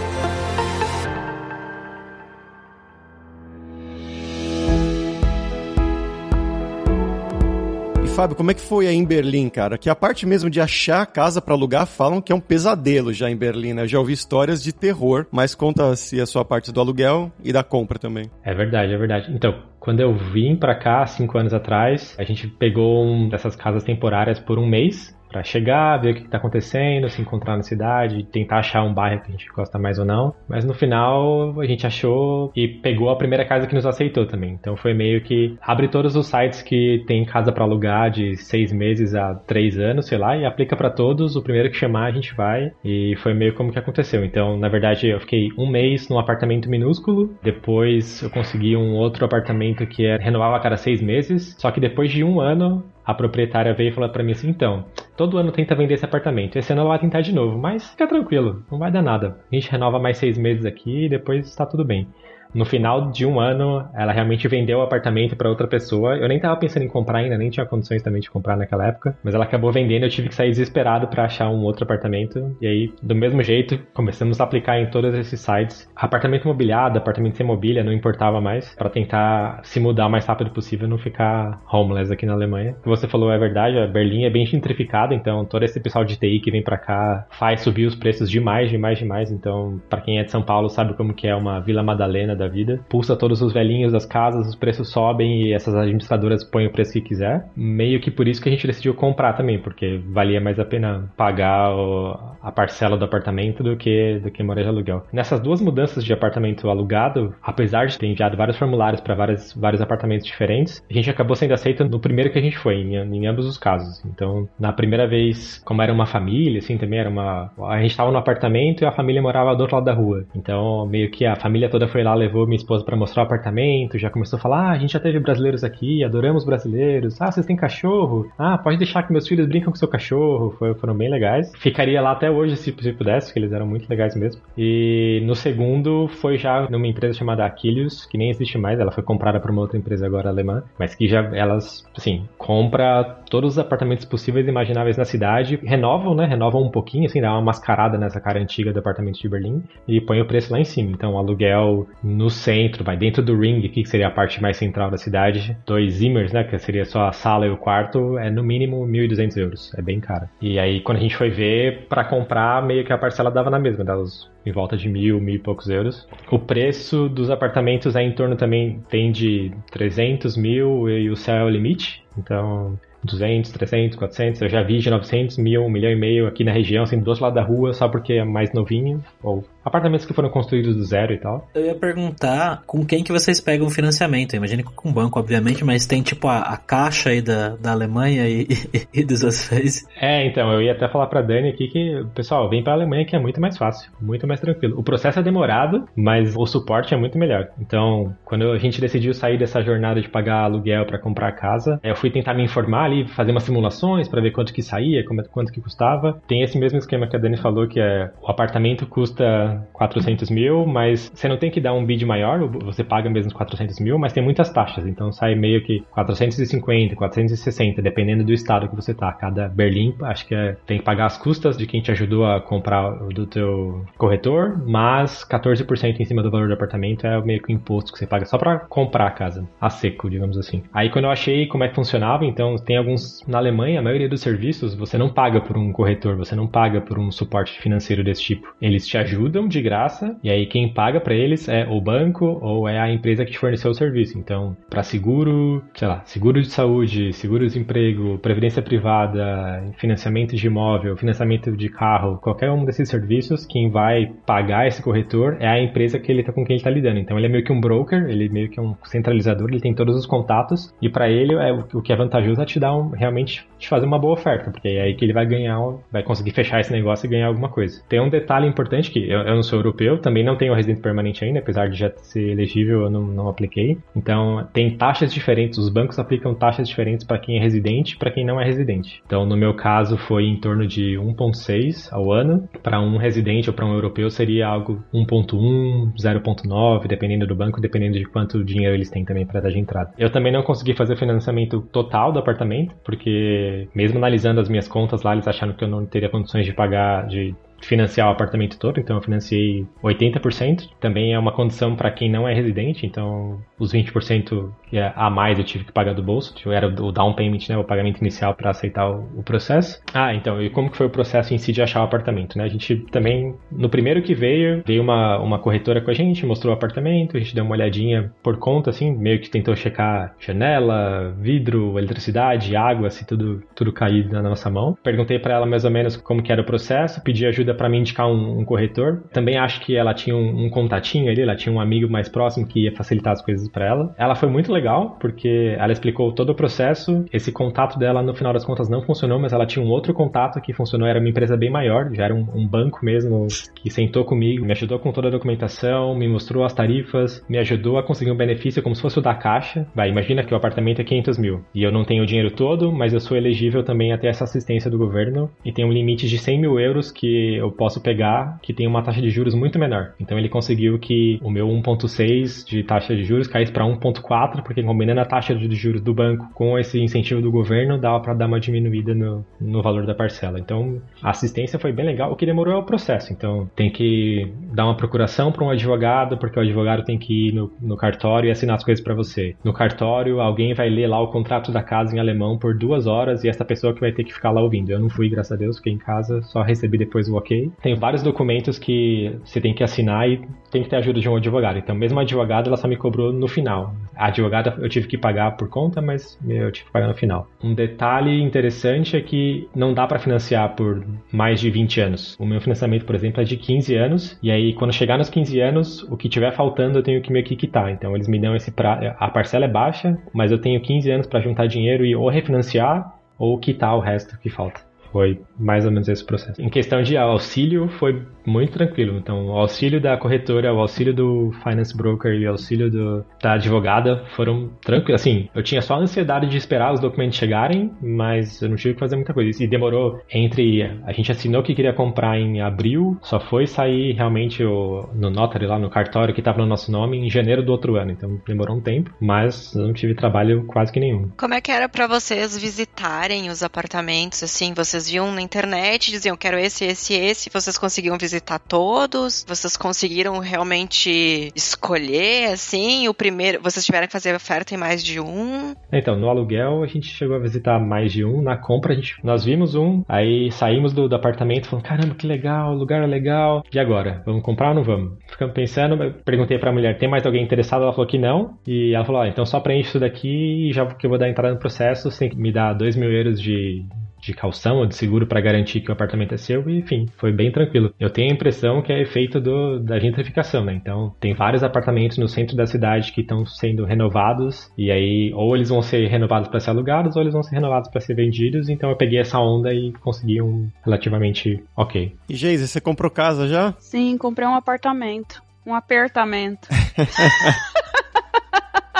Fábio, como é que foi aí em Berlim, cara? Que a parte mesmo de achar a casa pra alugar falam que é um pesadelo já em Berlim, né? Eu já ouvi histórias de terror, mas conta-se a sua parte do aluguel e da compra também. É verdade, é verdade. Então, quando eu vim pra cá, cinco anos atrás, a gente pegou um dessas casas temporárias por um mês para chegar, ver o que está acontecendo, se encontrar na cidade, tentar achar um bairro que a gente gosta mais ou não. Mas no final a gente achou e pegou a primeira casa que nos aceitou também. Então foi meio que abre todos os sites que tem casa para alugar de seis meses a três anos, sei lá, e aplica para todos. O primeiro que chamar a gente vai. E foi meio como que aconteceu. Então, na verdade, eu fiquei um mês num apartamento minúsculo. Depois eu consegui um outro apartamento que é, renovava a cada seis meses. Só que depois de um ano a proprietária veio e falou para mim assim: então, todo ano tenta vender esse apartamento. Esse ano ela vai tentar de novo, mas fica tranquilo, não vai dar nada. A gente renova mais seis meses aqui e depois está tudo bem. No final de um ano, ela realmente vendeu o apartamento para outra pessoa. Eu nem tava pensando em comprar ainda, nem tinha condições também de comprar naquela época. Mas ela acabou vendendo, eu tive que sair desesperado para achar um outro apartamento. E aí, do mesmo jeito, começamos a aplicar em todos esses sites. Apartamento imobiliado, apartamento sem mobília, não importava mais. para tentar se mudar o mais rápido possível não ficar homeless aqui na Alemanha. O que você falou é verdade, a Berlim é bem gentrificada, então todo esse pessoal de TI que vem para cá faz subir os preços demais, demais, demais. Então, para quem é de São Paulo, sabe como que é uma Vila Madalena da vida. Pulsa todos os velhinhos das casas, os preços sobem e essas administradoras põem o preço que quiser. Meio que por isso que a gente decidiu comprar também, porque valia mais a pena pagar o, a parcela do apartamento do que, do que morar de aluguel. Nessas duas mudanças de apartamento alugado, apesar de ter enviado vários formulários para vários apartamentos diferentes, a gente acabou sendo aceito no primeiro que a gente foi, em, em ambos os casos. Então, na primeira vez, como era uma família, assim, também era uma. A gente estava no apartamento e a família morava do outro lado da rua. Então, meio que a família toda foi lá, levou minha esposa para mostrar o apartamento, já começou a falar: ah, a gente já teve brasileiros aqui, adoramos brasileiros. Ah, vocês têm cachorro? Ah, pode deixar que meus filhos brincam com seu cachorro. Foi, foram bem legais. Ficaria lá até hoje se, se pudesse, porque eles eram muito legais mesmo. E no segundo foi já numa empresa chamada Aquilius, que nem existe mais, ela foi comprada por uma outra empresa agora alemã, mas que já elas, assim, compra todos os apartamentos possíveis e imagináveis na cidade, renovam, né? Renovam um pouquinho, assim, dá uma mascarada nessa cara antiga do apartamento de Berlim e põe o preço lá em cima. Então, aluguel no centro, vai dentro do ring, que seria a parte mais central da cidade, dois zimmers, né, que seria só a sala e o quarto, é no mínimo 1.200 euros, é bem caro. E aí quando a gente foi ver, para comprar, meio que a parcela dava na mesma, dava em volta de mil, mil e poucos euros. O preço dos apartamentos é em torno também, tem de 300 mil e o céu é o limite, então 200, 300, 400, eu já vi de 900, mil, um milhão e meio aqui na região, assim, do outro lado da rua, só porque é mais novinho, ou apartamentos que foram construídos do zero e tal. Eu ia perguntar com quem que vocês pegam financiamento. Eu imagino que com banco, obviamente, mas tem tipo a, a caixa aí da, da Alemanha e, e, e dos outros países. É, então, eu ia até falar pra Dani aqui que, pessoal, vem pra Alemanha que é muito mais fácil, muito mais tranquilo. O processo é demorado, mas o suporte é muito melhor. Então, quando a gente decidiu sair dessa jornada de pagar aluguel para comprar casa, eu fui tentar me informar ali, fazer umas simulações para ver quanto que saía, quanto que custava. Tem esse mesmo esquema que a Dani falou, que é o apartamento custa 400 mil, mas você não tem que dar um bid maior, você paga mesmo os 400 mil, mas tem muitas taxas, então sai meio que 450, 460, dependendo do estado que você tá. Cada Berlim, acho que é, tem que pagar as custas de quem te ajudou a comprar do teu corretor, mas 14% em cima do valor do apartamento é meio que o imposto que você paga só para comprar a casa, a seco, digamos assim. Aí quando eu achei como é que funcionava, então tem alguns na Alemanha, a maioria dos serviços você não paga por um corretor, você não paga por um suporte financeiro desse tipo. Eles te ajudam de graça, e aí quem paga para eles é o banco ou é a empresa que te forneceu o serviço. Então, para seguro, sei lá, seguro de saúde, seguro de emprego, previdência privada, financiamento de imóvel, financiamento de carro, qualquer um desses serviços, quem vai pagar esse corretor é a empresa que ele tá com quem ele tá lidando. Então, ele é meio que um broker, ele é meio que um centralizador, ele tem todos os contatos e para ele é o que é vantajoso é te dar um, realmente te fazer uma boa oferta, porque é aí que ele vai ganhar, vai conseguir fechar esse negócio e ganhar alguma coisa. Tem um detalhe importante que eu, eu não sou europeu, também não tenho residente permanente ainda, apesar de já ser elegível, eu não, não apliquei. Então, tem taxas diferentes, os bancos aplicam taxas diferentes para quem é residente e para quem não é residente. Então, no meu caso, foi em torno de 1,6 ao ano. Para um residente ou para um europeu, seria algo 1,1, 0,9, dependendo do banco, dependendo de quanto dinheiro eles têm também para dar de entrada. Eu também não consegui fazer financiamento total do apartamento, porque mesmo analisando as minhas contas lá, eles acharam que eu não teria condições de pagar, de financiar o apartamento todo, então eu financiei 80%. Também é uma condição para quem não é residente, então os 20% é a mais eu tive que pagar do bolso. Tipo, era o down payment, né, o pagamento inicial para aceitar o, processo. Ah, então, e como que foi o processo em si de achar o apartamento, né? A gente também, no primeiro que veio, veio uma, uma corretora com a gente, mostrou o apartamento, a gente deu uma olhadinha por conta, assim, meio que tentou checar janela, vidro, eletricidade, água, assim, tudo, tudo caído na nossa mão. Perguntei para ela mais ou menos como que era o processo, pedi ajuda para me indicar um, um, corretor. Também acho que ela tinha um, um, contatinho ali, ela tinha um amigo mais próximo que ia facilitar as coisas para ela. Ela foi muito legal, porque ela explicou todo o processo. Esse contato dela, no final das contas, não funcionou, mas ela tinha um outro contato que funcionou, era uma empresa bem maior, já era um, um banco mesmo, que sentou comigo, me ajudou com toda a documentação, me mostrou as tarifas, me ajudou a conseguir um benefício como se fosse o da Caixa. Vai, imagina que o apartamento é 500 mil e eu não tenho o dinheiro todo, mas eu sou elegível também a ter essa assistência do governo e tem um limite de 100 mil euros que eu posso pegar que tem uma taxa de juros muito menor. Então ele conseguiu que o meu 1.6 de taxa de juros caísse para 1.4, porque combinando a taxa de juros do banco com esse incentivo do governo, dava para dar uma diminuída no, no valor da parcela. Então a assistência foi bem legal. O que demorou é o processo. Então tem que dar uma procuração para um advogado, porque o advogado tem que ir no, no cartório e assinar as coisas para você. No cartório, alguém vai ler lá o contrato da casa em alemão por duas horas e essa pessoa que vai ter que ficar lá ouvindo. Eu não fui, graças a Deus, fiquei em casa, só recebi depois o ok. Tem vários documentos que você tem que assinar e tem que ter ajuda de um advogado. Então, mesmo a advogada, ela só me cobrou no final. A advogada eu tive que pagar por conta, mas eu tive que pagar no final. Um detalhe interessante é que não dá para financiar por mais de 20 anos. O meu financiamento, por exemplo, é de 15 anos, e aí quando chegar nos 15 anos, o que tiver faltando eu tenho que meio que quitar. Então, eles me dão esse pra... a parcela é baixa, mas eu tenho 15 anos para juntar dinheiro e ou refinanciar ou quitar o resto que falta. Foi mais ou menos esse processo. Em questão de auxílio, foi muito tranquilo. Então, o auxílio da corretora, o auxílio do finance broker e o auxílio do, da advogada foram tranquilos. Assim, eu tinha só a ansiedade de esperar os documentos chegarem, mas eu não tive que fazer muita coisa. E demorou entre. A gente assinou que queria comprar em abril, só foi sair realmente o, no notary lá no cartório que estava no nosso nome em janeiro do outro ano. Então, demorou um tempo, mas eu não tive trabalho quase que nenhum. Como é que era para vocês visitarem os apartamentos? Assim, vocês viam na internet, diziam quero esse, esse, esse, vocês conseguiam visitar visitar todos? Vocês conseguiram realmente escolher, assim? O primeiro, vocês tiveram que fazer oferta em mais de um? Então, no aluguel a gente chegou a visitar mais de um. Na compra a gente, nós vimos um, aí saímos do, do apartamento falando, caramba, que legal, lugar é legal. E agora? Vamos comprar ou não vamos? Ficamos pensando, perguntei pra mulher, tem mais alguém interessado? Ela falou que não. E ela falou, ah, então só preenche isso daqui e já que eu vou dar entrada no processo, você tem que me dar dois mil euros de, de calção ou de seguro para garantir que o apartamento é seu e, enfim, foi bem tranquilo. Eu tenho a impressão que é efeito do, da gentrificação, né? Então, tem vários apartamentos no centro da cidade que estão sendo renovados e aí ou eles vão ser renovados para ser alugados ou eles vão ser renovados para ser vendidos. Então, eu peguei essa onda e consegui um relativamente ok. E Geise, você comprou casa já? Sim, comprei um apartamento. Um apertamento.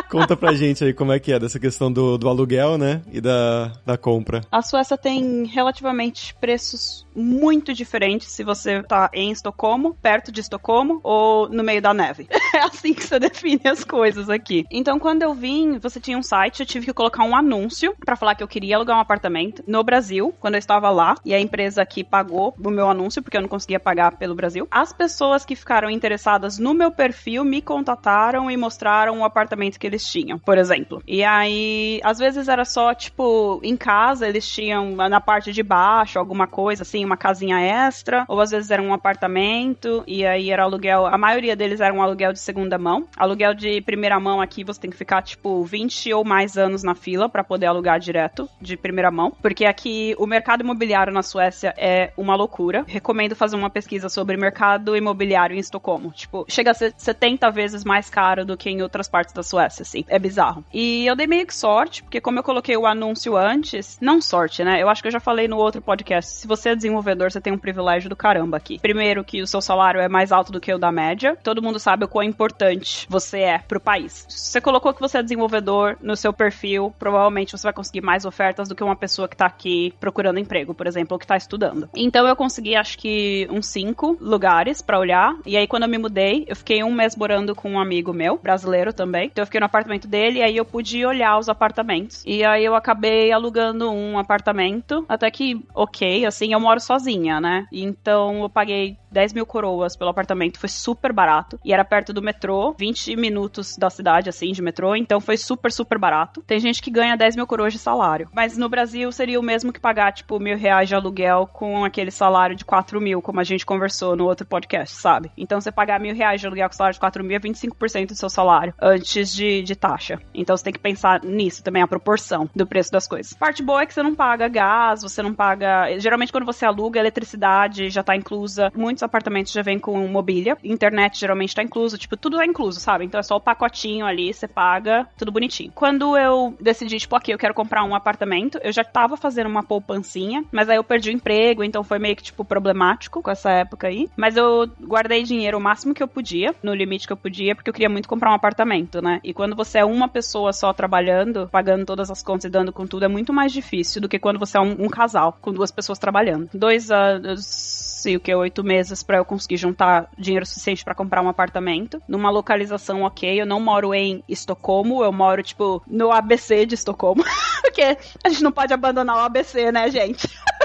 Conta pra gente aí como é que é dessa questão do, do aluguel, né? E da, da compra. A Suécia tem relativamente preços muito diferentes se você tá em Estocolmo, perto de Estocolmo ou no meio da neve. É assim que você define as coisas aqui. Então, quando eu vim, você tinha um site, eu tive que colocar um anúncio para falar que eu queria alugar um apartamento no Brasil, quando eu estava lá, e a empresa aqui pagou o meu anúncio, porque eu não conseguia pagar pelo Brasil. As pessoas que ficaram interessadas no meu perfil me contataram e mostraram o apartamento que eles tinham, por exemplo. E aí, às vezes era só, tipo, em casa eles tinham na parte de baixo alguma coisa, assim, uma casinha extra, ou às vezes era um apartamento, e aí era aluguel. A maioria deles era um aluguel de segunda mão. Aluguel de primeira mão aqui você tem que ficar, tipo, 20 ou mais anos na fila para poder alugar direto de primeira mão, porque aqui o mercado imobiliário na Suécia é uma loucura. Recomendo fazer uma pesquisa sobre mercado imobiliário em Estocolmo. Tipo, chega a ser 70 vezes mais caro do que em outras partes da Suécia, assim. É bizarro. E eu dei meio que sorte, porque como eu coloquei o anúncio antes, não sorte, né? Eu acho que eu já falei no outro podcast. Se você é desenvolvedor, você tem um privilégio do caramba aqui. Primeiro, que o seu salário é mais alto do que o da média. Todo mundo sabe o quão importante você é pro país. Você colocou que você é desenvolvedor no seu perfil, provavelmente você vai conseguir mais ofertas do que uma pessoa que tá aqui procurando emprego, por exemplo, ou que tá estudando. Então eu consegui, acho que, uns cinco lugares para olhar. E aí, quando eu me mudei, eu fiquei um mês morando com um amigo meu, brasileiro também. Então eu fiquei no apartamento dele e aí eu pude olhar os apartamentos. E aí eu acabei alugando um apartamento, até que ok, assim, eu moro sozinha, né? Então eu paguei 10 mil coroas pelo apartamento, foi super barato. E era perto do metrô, 20 minutos da cidade, assim, de metrô. Então foi super, super barato. Tem gente que ganha 10 mil coroas de salário. Mas no Brasil seria o mesmo que pagar, tipo, mil reais de aluguel com aquele salário de 4 mil, como a gente conversou no outro podcast, sabe? Então você pagar mil reais de aluguel com salário de 4 mil é 25% do seu salário antes de, de taxa. Então você tem que pensar nisso também, a proporção do preço das coisas. Parte boa é que você não paga gás, você não paga. Geralmente, quando você aluga, eletricidade já tá inclusa. Muitos apartamentos já vêm com mobília. Internet geralmente tá incluso. Tipo, tudo é incluso, sabe? Então é só o pacotinho ali, você paga, tudo bonitinho. Quando eu decidi, tipo, ok, eu quero comprar um apartamento, eu já tava fazendo uma poupancinha, mas aí eu perdi o emprego, então foi meio que, tipo, problemático com essa época aí. Mas eu guardei dinheiro o máximo que eu podia, no limite que eu podia, porque eu queria muito comprar um apartamento, né? E quando você é uma pessoa só trabalhando, pagando todas as contas e dando com tudo, é muito mais difícil do que quando você é um, um casal, com duas pessoas trabalhando. Dois anos e o que oito meses para eu conseguir juntar dinheiro suficiente para comprar um apartamento numa localização ok. Eu não moro em Estocolmo, eu moro tipo no ABC de Estocolmo, porque a gente não pode abandonar o ABC, né, gente?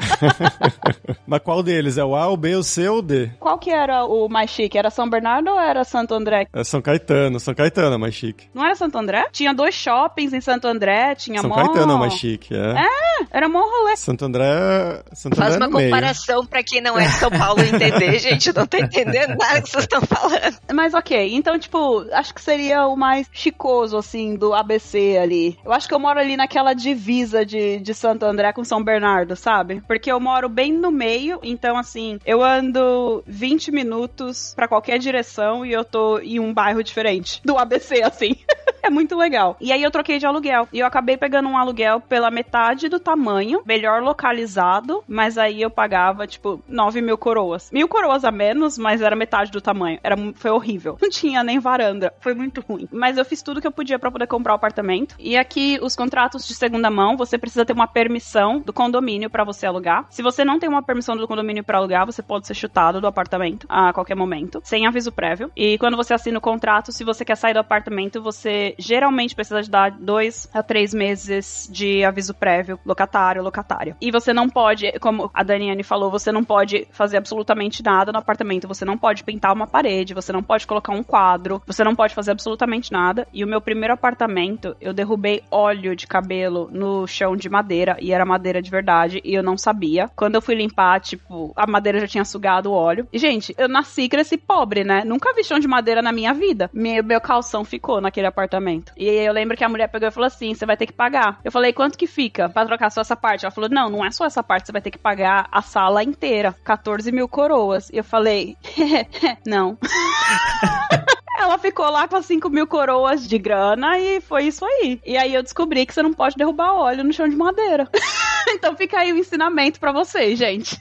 Mas qual deles? É o A, o B, o C ou o D? Qual que era o mais chique? Era São Bernardo ou era Santo André? É São Caetano. São Caetano é mais chique. Não era Santo André? Tinha dois shoppings em Santo André, tinha São mó... Caetano é mais chique, é. É, era mó rolê. Santo André... Santo Faz André é uma meio. comparação pra quem não é de São Paulo entender, gente. Eu não tô entendendo nada que vocês estão falando. Mas ok, então, tipo, acho que seria o mais chicoso, assim, do ABC ali. Eu acho que eu moro ali naquela divisa de, de Santo André com São Bernardo, sabe? Porque eu moro bem no meio, então, assim, eu ando 20 minutos pra qualquer direção e eu tô em um bairro diferente do ABC, assim. É muito legal. E aí eu troquei de aluguel. E eu acabei pegando um aluguel pela metade do tamanho, melhor localizado, mas aí eu pagava, tipo, 9 mil coroas. Mil coroas a menos, mas era metade do tamanho. Era, foi horrível. Não tinha nem varanda. Foi muito ruim. Mas eu fiz tudo que eu podia pra poder comprar o apartamento. E aqui, os contratos de segunda mão, você precisa ter uma permissão do condomínio pra você alugar. Se você não tem uma permissão do condomínio pra alugar, você pode ser chutado do apartamento a qualquer momento, sem aviso prévio. E quando você assina o contrato, se você quer sair do apartamento, você geralmente precisa de dar dois a três meses de aviso prévio, locatário, locatária. E você não pode, como a Daniane falou, você não pode fazer absolutamente nada no apartamento. Você não pode pintar uma parede, você não pode colocar um quadro, você não pode fazer absolutamente nada. E o meu primeiro apartamento, eu derrubei óleo de cabelo no chão de madeira, e era madeira de verdade, e eu não sabia. Quando eu fui limpar, tipo, a madeira já tinha sugado o óleo. E, gente, eu nasci cresci pobre, né? Nunca vi chão de madeira na minha vida. Meu, meu calção ficou naquele apartamento. E eu lembro que a mulher pegou e falou assim: você vai ter que pagar. Eu falei, quanto que fica pra trocar só essa parte? Ela falou, não, não é só essa parte, você vai ter que pagar a sala inteira. 14 mil coroas. E eu falei, não. Ela ficou lá com as 5 mil coroas de grana e foi isso aí. E aí eu descobri que você não pode derrubar óleo no chão de madeira. então fica aí o ensinamento pra vocês, gente.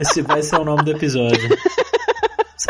Esse vai ser o nome do episódio.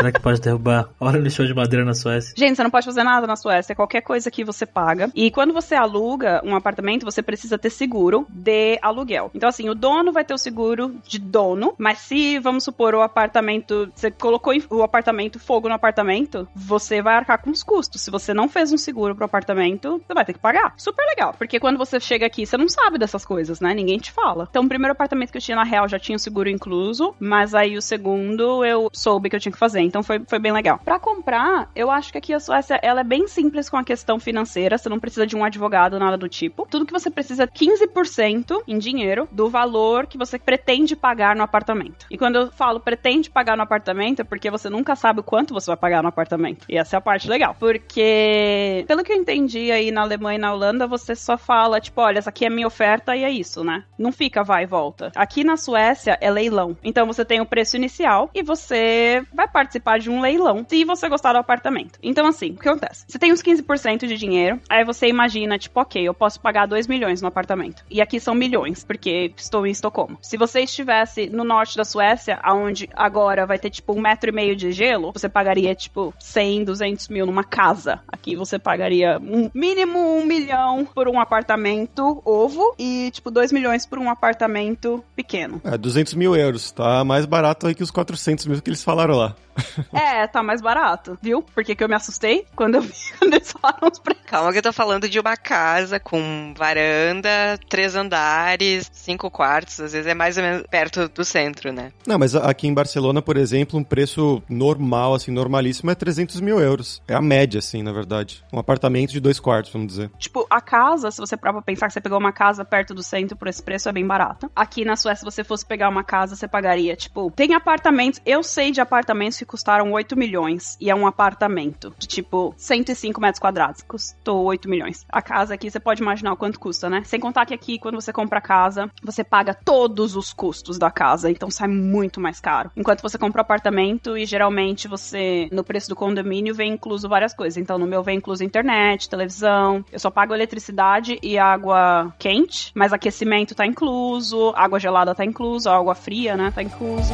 Será que pode derrubar óleo no chão de madeira na Suécia? Gente, você não pode fazer nada na Suécia, qualquer coisa que você paga. E quando você aluga um apartamento, você precisa ter seguro de aluguel. Então, assim, o dono vai ter o seguro de dono, mas se, vamos supor, o apartamento, você colocou o apartamento, fogo no apartamento, você vai arcar com os custos. Se você não fez um seguro pro apartamento, você vai ter que pagar. Super legal, porque quando você chega aqui, você não sabe dessas coisas, né? Ninguém te fala. Então, o primeiro apartamento que eu tinha na real já tinha o seguro incluso, mas aí o segundo eu soube que eu tinha que fazer. Então foi, foi bem legal. Pra comprar, eu acho que aqui a Suécia ela é bem simples com a questão financeira. Você não precisa de um advogado, nada do tipo. Tudo que você precisa é 15% em dinheiro do valor que você pretende pagar no apartamento. E quando eu falo pretende pagar no apartamento, é porque você nunca sabe o quanto você vai pagar no apartamento. E essa é a parte legal. Porque, pelo que eu entendi aí na Alemanha e na Holanda, você só fala, tipo, olha, essa aqui é minha oferta e é isso, né? Não fica vai e volta. Aqui na Suécia é leilão. Então você tem o preço inicial e você vai participar participar de um leilão, se você gostar do apartamento. Então, assim, o que acontece? Você tem uns 15% de dinheiro, aí você imagina, tipo, ok, eu posso pagar 2 milhões no apartamento. E aqui são milhões, porque estou em Estocolmo. Se você estivesse no norte da Suécia, aonde agora vai ter, tipo, um metro e meio de gelo, você pagaria, tipo, 100, 200 mil numa casa. Aqui você pagaria um mínimo um milhão por um apartamento ovo e, tipo, 2 milhões por um apartamento pequeno. É, 200 mil euros. Tá mais barato aí que os 400 mil que eles falaram lá. É, tá mais barato, viu? Porque que eu me assustei quando eu vi quando eles falaram os preços. Calma que eu tô falando de uma casa com varanda, três andares, cinco quartos, às vezes é mais ou menos perto do centro, né? Não, mas aqui em Barcelona, por exemplo, um preço normal, assim, normalíssimo é 300 mil euros. É a média, assim, na verdade. Um apartamento de dois quartos, vamos dizer. Tipo, a casa, se você parar pra pensar que você pegou uma casa perto do centro por esse preço, é bem barata. Aqui na Suécia, se você fosse pegar uma casa, você pagaria, tipo, tem apartamentos, eu sei de apartamentos que custaram 8 milhões e é um apartamento de tipo 105 metros quadrados. Custou 8 milhões. A casa aqui, você pode imaginar o quanto custa, né? Sem contar que aqui, quando você compra casa, você paga todos os custos da casa, então sai muito mais caro. Enquanto você compra um apartamento e geralmente você, no preço do condomínio, vem incluso várias coisas. Então no meu vem incluso internet, televisão, eu só pago eletricidade e água quente, mas aquecimento tá incluso, água gelada tá incluso, água fria, né, tá incluso.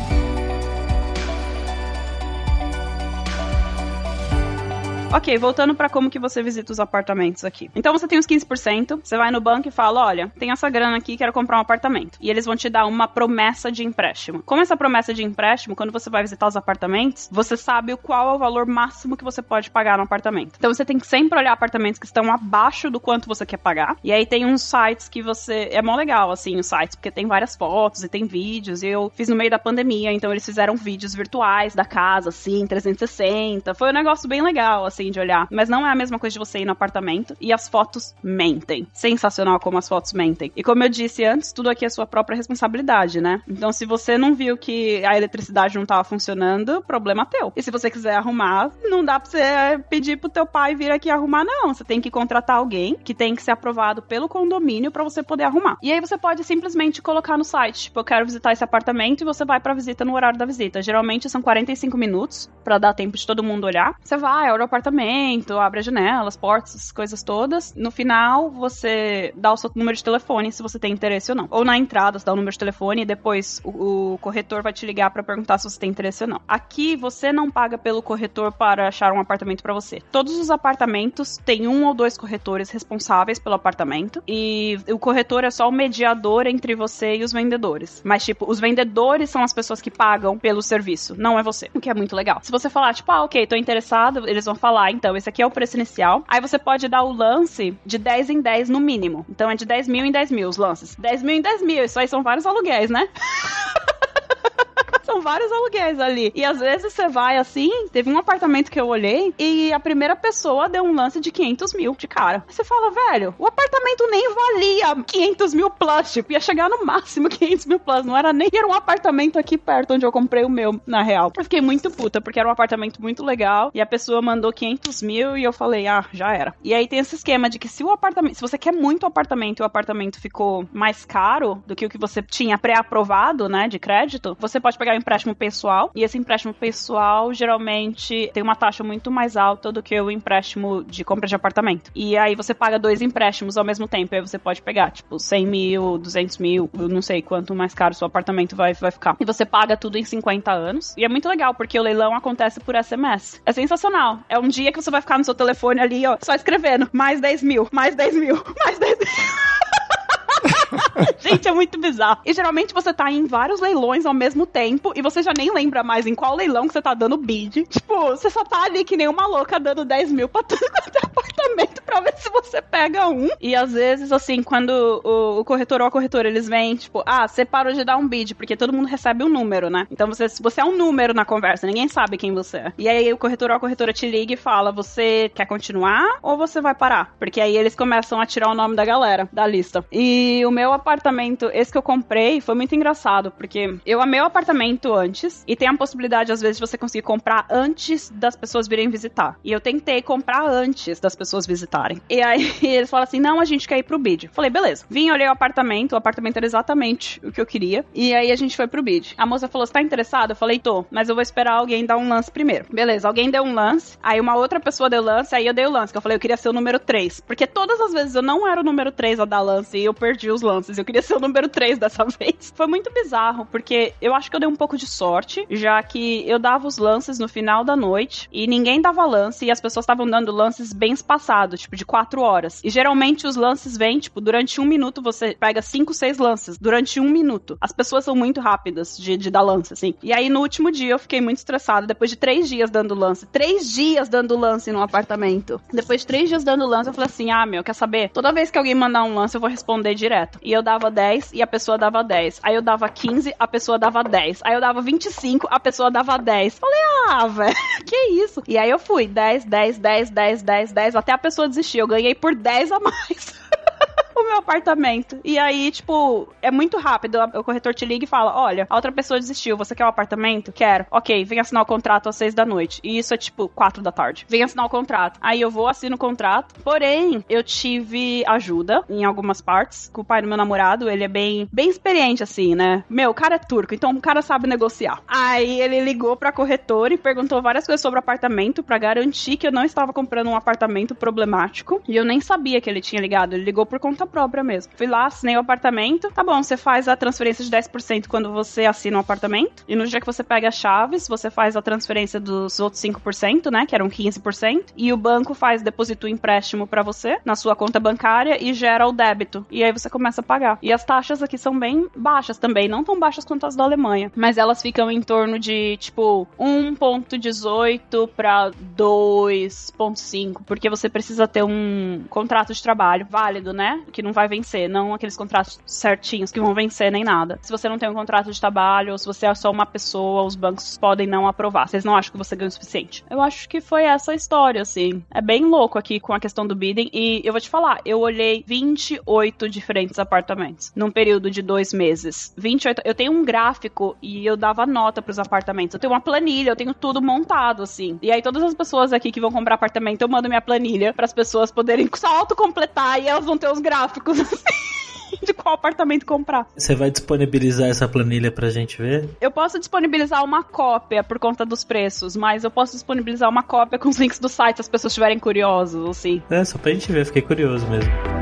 Ok, voltando para como que você visita os apartamentos aqui. Então você tem os 15%, você vai no banco e fala, olha, tem essa grana aqui, quero comprar um apartamento. E eles vão te dar uma promessa de empréstimo. Como essa promessa de empréstimo, quando você vai visitar os apartamentos, você sabe qual é o valor máximo que você pode pagar no apartamento. Então você tem que sempre olhar apartamentos que estão abaixo do quanto você quer pagar. E aí tem uns sites que você... É mó legal, assim, os sites, porque tem várias fotos e tem vídeos. E eu fiz no meio da pandemia, então eles fizeram vídeos virtuais da casa, assim, 360. Foi um negócio bem legal, assim assim, de olhar. Mas não é a mesma coisa de você ir no apartamento e as fotos mentem. Sensacional como as fotos mentem. E como eu disse antes, tudo aqui é sua própria responsabilidade, né? Então, se você não viu que a eletricidade não tava funcionando, problema teu. E se você quiser arrumar, não dá pra você pedir pro teu pai vir aqui arrumar, não. Você tem que contratar alguém que tem que ser aprovado pelo condomínio para você poder arrumar. E aí você pode simplesmente colocar no site, tipo, eu quero visitar esse apartamento e você vai pra visita no horário da visita. Geralmente são 45 minutos para dar tempo de todo mundo olhar. Você vai, olha o apartamento apartamento, abre as janelas, portas, essas coisas todas. No final, você dá o seu número de telefone se você tem interesse ou não. Ou na entrada, você dá o número de telefone e depois o, o corretor vai te ligar para perguntar se você tem interesse ou não. Aqui, você não paga pelo corretor para achar um apartamento para você. Todos os apartamentos têm um ou dois corretores responsáveis pelo apartamento e o corretor é só o mediador entre você e os vendedores. Mas, tipo, os vendedores são as pessoas que pagam pelo serviço, não é você. O que é muito legal. Se você falar, tipo, ah, ok, tô interessado, eles vão falar falar, então, esse aqui é o preço inicial. Aí você pode dar o lance de 10 em 10 no mínimo. Então é de 10 mil em 10 mil os lances. 10 mil em 10 mil, isso aí são vários aluguéis, né? São vários aluguéis ali. E às vezes você vai assim, teve um apartamento que eu olhei e a primeira pessoa deu um lance de 500 mil de cara. Você fala, velho, o apartamento nem valia 500 mil plus, tipo, ia chegar no máximo 500 mil plus. Não era nem era um apartamento aqui perto onde eu comprei o meu, na real. Eu fiquei muito puta, porque era um apartamento muito legal e a pessoa mandou 500 mil e eu falei, ah, já era. E aí tem esse esquema de que se o apartamento, se você quer muito apartamento e o apartamento ficou mais caro do que o que você tinha pré-aprovado, né, de crédito, você pode pegar empréstimo pessoal, e esse empréstimo pessoal geralmente tem uma taxa muito mais alta do que o empréstimo de compra de apartamento. E aí você paga dois empréstimos ao mesmo tempo, aí você pode pegar, tipo, 100 mil, 200 mil, eu não sei quanto mais caro seu apartamento vai, vai ficar. E você paga tudo em 50 anos. E é muito legal, porque o leilão acontece por SMS. É sensacional. É um dia que você vai ficar no seu telefone ali, ó, só escrevendo, mais 10 mil, mais 10 mil, mais 10 mil. Gente, é muito bizarro. E geralmente você tá em vários leilões ao mesmo tempo e você já nem lembra mais em qual leilão que você tá dando bid. Tipo, você só tá ali que nem uma louca dando 10 mil pra quanto é apartamento pra ver se você pega um. E às vezes, assim, quando o, o corretor ou a corretora eles vêm, tipo, ah, você parou de dar um bid, porque todo mundo recebe um número, né? Então você, você é um número na conversa, ninguém sabe quem você é. E aí o corretor ou a corretora te liga e fala: você quer continuar ou você vai parar? Porque aí eles começam a tirar o nome da galera da lista. E o meu apartamento esse que eu comprei, foi muito engraçado, porque eu amei o apartamento antes, e tem a possibilidade, às vezes, de você conseguir comprar antes das pessoas virem visitar. E eu tentei comprar antes das pessoas visitarem. E aí eles falaram assim: não, a gente quer ir pro bid. Falei, beleza. Vim, olhei o apartamento, o apartamento era exatamente o que eu queria. E aí a gente foi pro bid. A moça falou: você tá interessado? Eu falei, tô, mas eu vou esperar alguém dar um lance primeiro. Beleza, alguém deu um lance, aí uma outra pessoa deu lance, aí eu dei o lance, que eu falei, eu queria ser o número 3. Porque todas as vezes eu não era o número 3 a dar lance e eu perdi os Eu queria ser o número 3 dessa vez. Foi muito bizarro, porque eu acho que eu dei um pouco de sorte, já que eu dava os lances no final da noite e ninguém dava lance e as pessoas estavam dando lances bem espaçados, tipo de 4 horas. E geralmente os lances vêm, tipo, durante um minuto você pega 5, 6 lances. Durante um minuto. As pessoas são muito rápidas de, de dar lance, assim. E aí no último dia eu fiquei muito estressada, depois de 3 dias dando lance. 3 dias dando lance no apartamento. Depois de 3 dias dando lance, eu falei assim: ah, meu, quer saber? Toda vez que alguém mandar um lance, eu vou responder direto. E eu dava 10 e a pessoa dava 10. Aí eu dava 15, a pessoa dava 10. Aí eu dava 25, a pessoa dava 10. Falei, ah, velho, que isso? E aí eu fui 10, 10, 10, 10, 10, 10, até a pessoa desistir. Eu ganhei por 10 a mais. o meu apartamento. E aí, tipo, é muito rápido. O corretor te liga e fala: Olha, a outra pessoa desistiu. Você quer o um apartamento? Quero. Ok, vem assinar o contrato às seis da noite. E isso é tipo quatro da tarde. Vem assinar o contrato. Aí eu vou, assino o contrato. Porém, eu tive ajuda em algumas partes. Com o pai do meu namorado, ele é bem, bem experiente, assim, né? Meu, o cara é turco, então o cara sabe negociar. Aí ele ligou pra corretora e perguntou várias coisas sobre o apartamento para garantir que eu não estava comprando um apartamento problemático. E eu nem sabia que ele tinha ligado. Ele ligou por conta própria mesmo. Fui lá, assinei o apartamento. Tá bom, você faz a transferência de 10% quando você assina o apartamento. E no dia que você pega as chaves, você faz a transferência dos outros 5%, né? Que eram 15%. E o banco faz, deposita o empréstimo para você na sua conta bancária e gera o débito. E aí você começa a pagar. E as taxas aqui são bem baixas também. Não tão baixas quanto as da Alemanha. Mas elas ficam em torno de, tipo, 1,18 para 2,5. Porque você precisa ter um contrato de trabalho válido, né? Que não vai vencer, não aqueles contratos certinhos que vão vencer nem nada. Se você não tem um contrato de trabalho, ou se você é só uma pessoa, os bancos podem não aprovar. Vocês não acham que você ganha o suficiente? Eu acho que foi essa história, assim. É bem louco aqui com a questão do bidding. E eu vou te falar, eu olhei 28 diferentes apartamentos num período de dois meses. 28. Eu tenho um gráfico e eu dava nota pros apartamentos. Eu tenho uma planilha, eu tenho tudo montado, assim. E aí todas as pessoas aqui que vão comprar apartamento, eu mando minha planilha para as pessoas poderem só autocompletar e elas vão ter os gráficos assim. de qual apartamento comprar. Você vai disponibilizar essa planilha pra gente ver? Eu posso disponibilizar uma cópia por conta dos preços, mas eu posso disponibilizar uma cópia com os links do site se as pessoas estiverem curiosas, assim. É, só pra gente ver, fiquei curioso mesmo.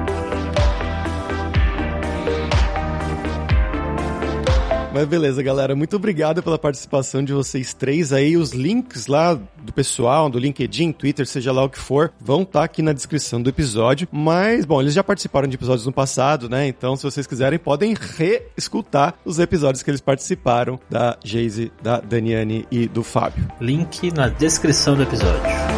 Mas beleza, galera. Muito obrigado pela participação de vocês três aí. Os links lá do pessoal, do LinkedIn, Twitter, seja lá o que for, vão estar tá aqui na descrição do episódio. Mas, bom, eles já participaram de episódios no passado, né? Então, se vocês quiserem, podem reescutar os episódios que eles participaram da Geise, da Daniane e do Fábio. Link na descrição do episódio.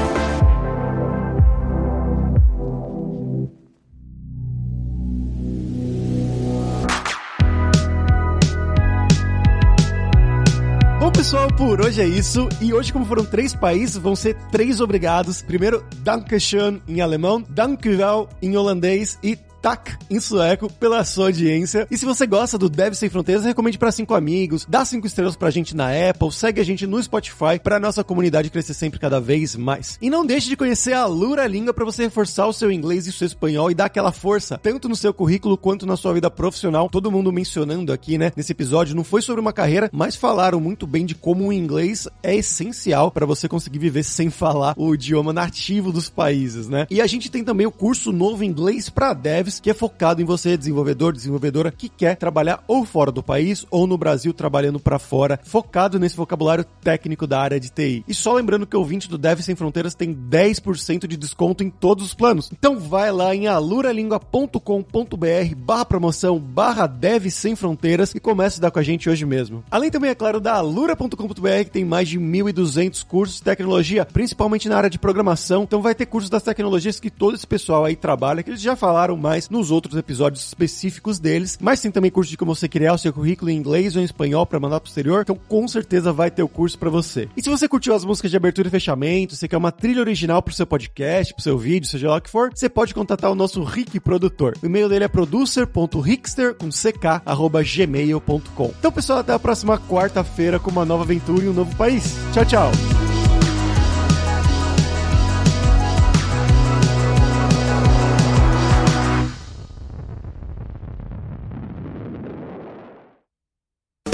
Por hoje é isso. E hoje, como foram três países, vão ser três obrigados. Primeiro, Dankeschön em alemão, Dankjewel em holandês e Tak em sueco pela sua audiência. E se você gosta do Deve Sem Fronteiras, recomende para cinco amigos, dá cinco estrelas pra gente na Apple, segue a gente no Spotify para nossa comunidade crescer sempre cada vez mais. E não deixe de conhecer a Lura Língua para você reforçar o seu inglês e o seu espanhol e dar aquela força, tanto no seu currículo quanto na sua vida profissional. Todo mundo mencionando aqui, né, nesse episódio, não foi sobre uma carreira, mas falaram muito bem de como o inglês é essencial para você conseguir viver sem falar o idioma nativo dos países, né? E a gente tem também o curso novo inglês para devs que é focado em você, desenvolvedor, desenvolvedora, que quer trabalhar ou fora do país ou no Brasil trabalhando para fora, focado nesse vocabulário técnico da área de TI. E só lembrando que o ouvinte do Dev Sem Fronteiras tem 10% de desconto em todos os planos. Então vai lá em aluralingua.com.br barra promoção barra Dev Sem Fronteiras e comece a dar com a gente hoje mesmo. Além também, é claro, da alura.com.br que tem mais de 1.200 cursos de tecnologia, principalmente na área de programação. Então vai ter cursos das tecnologias que todo esse pessoal aí trabalha, que eles já falaram mais mais nos outros episódios específicos deles, mas tem também curso de como você criar o seu currículo em inglês ou em espanhol para mandar pro exterior, então com certeza vai ter o curso para você. E se você curtiu as músicas de abertura e fechamento, você quer uma trilha original pro seu podcast, pro seu vídeo, seja lá o que for, você pode contatar o nosso Rick produtor. O e-mail dele é producer.rickster com. Então, pessoal, até a próxima quarta-feira com uma nova aventura em um novo país. Tchau, tchau!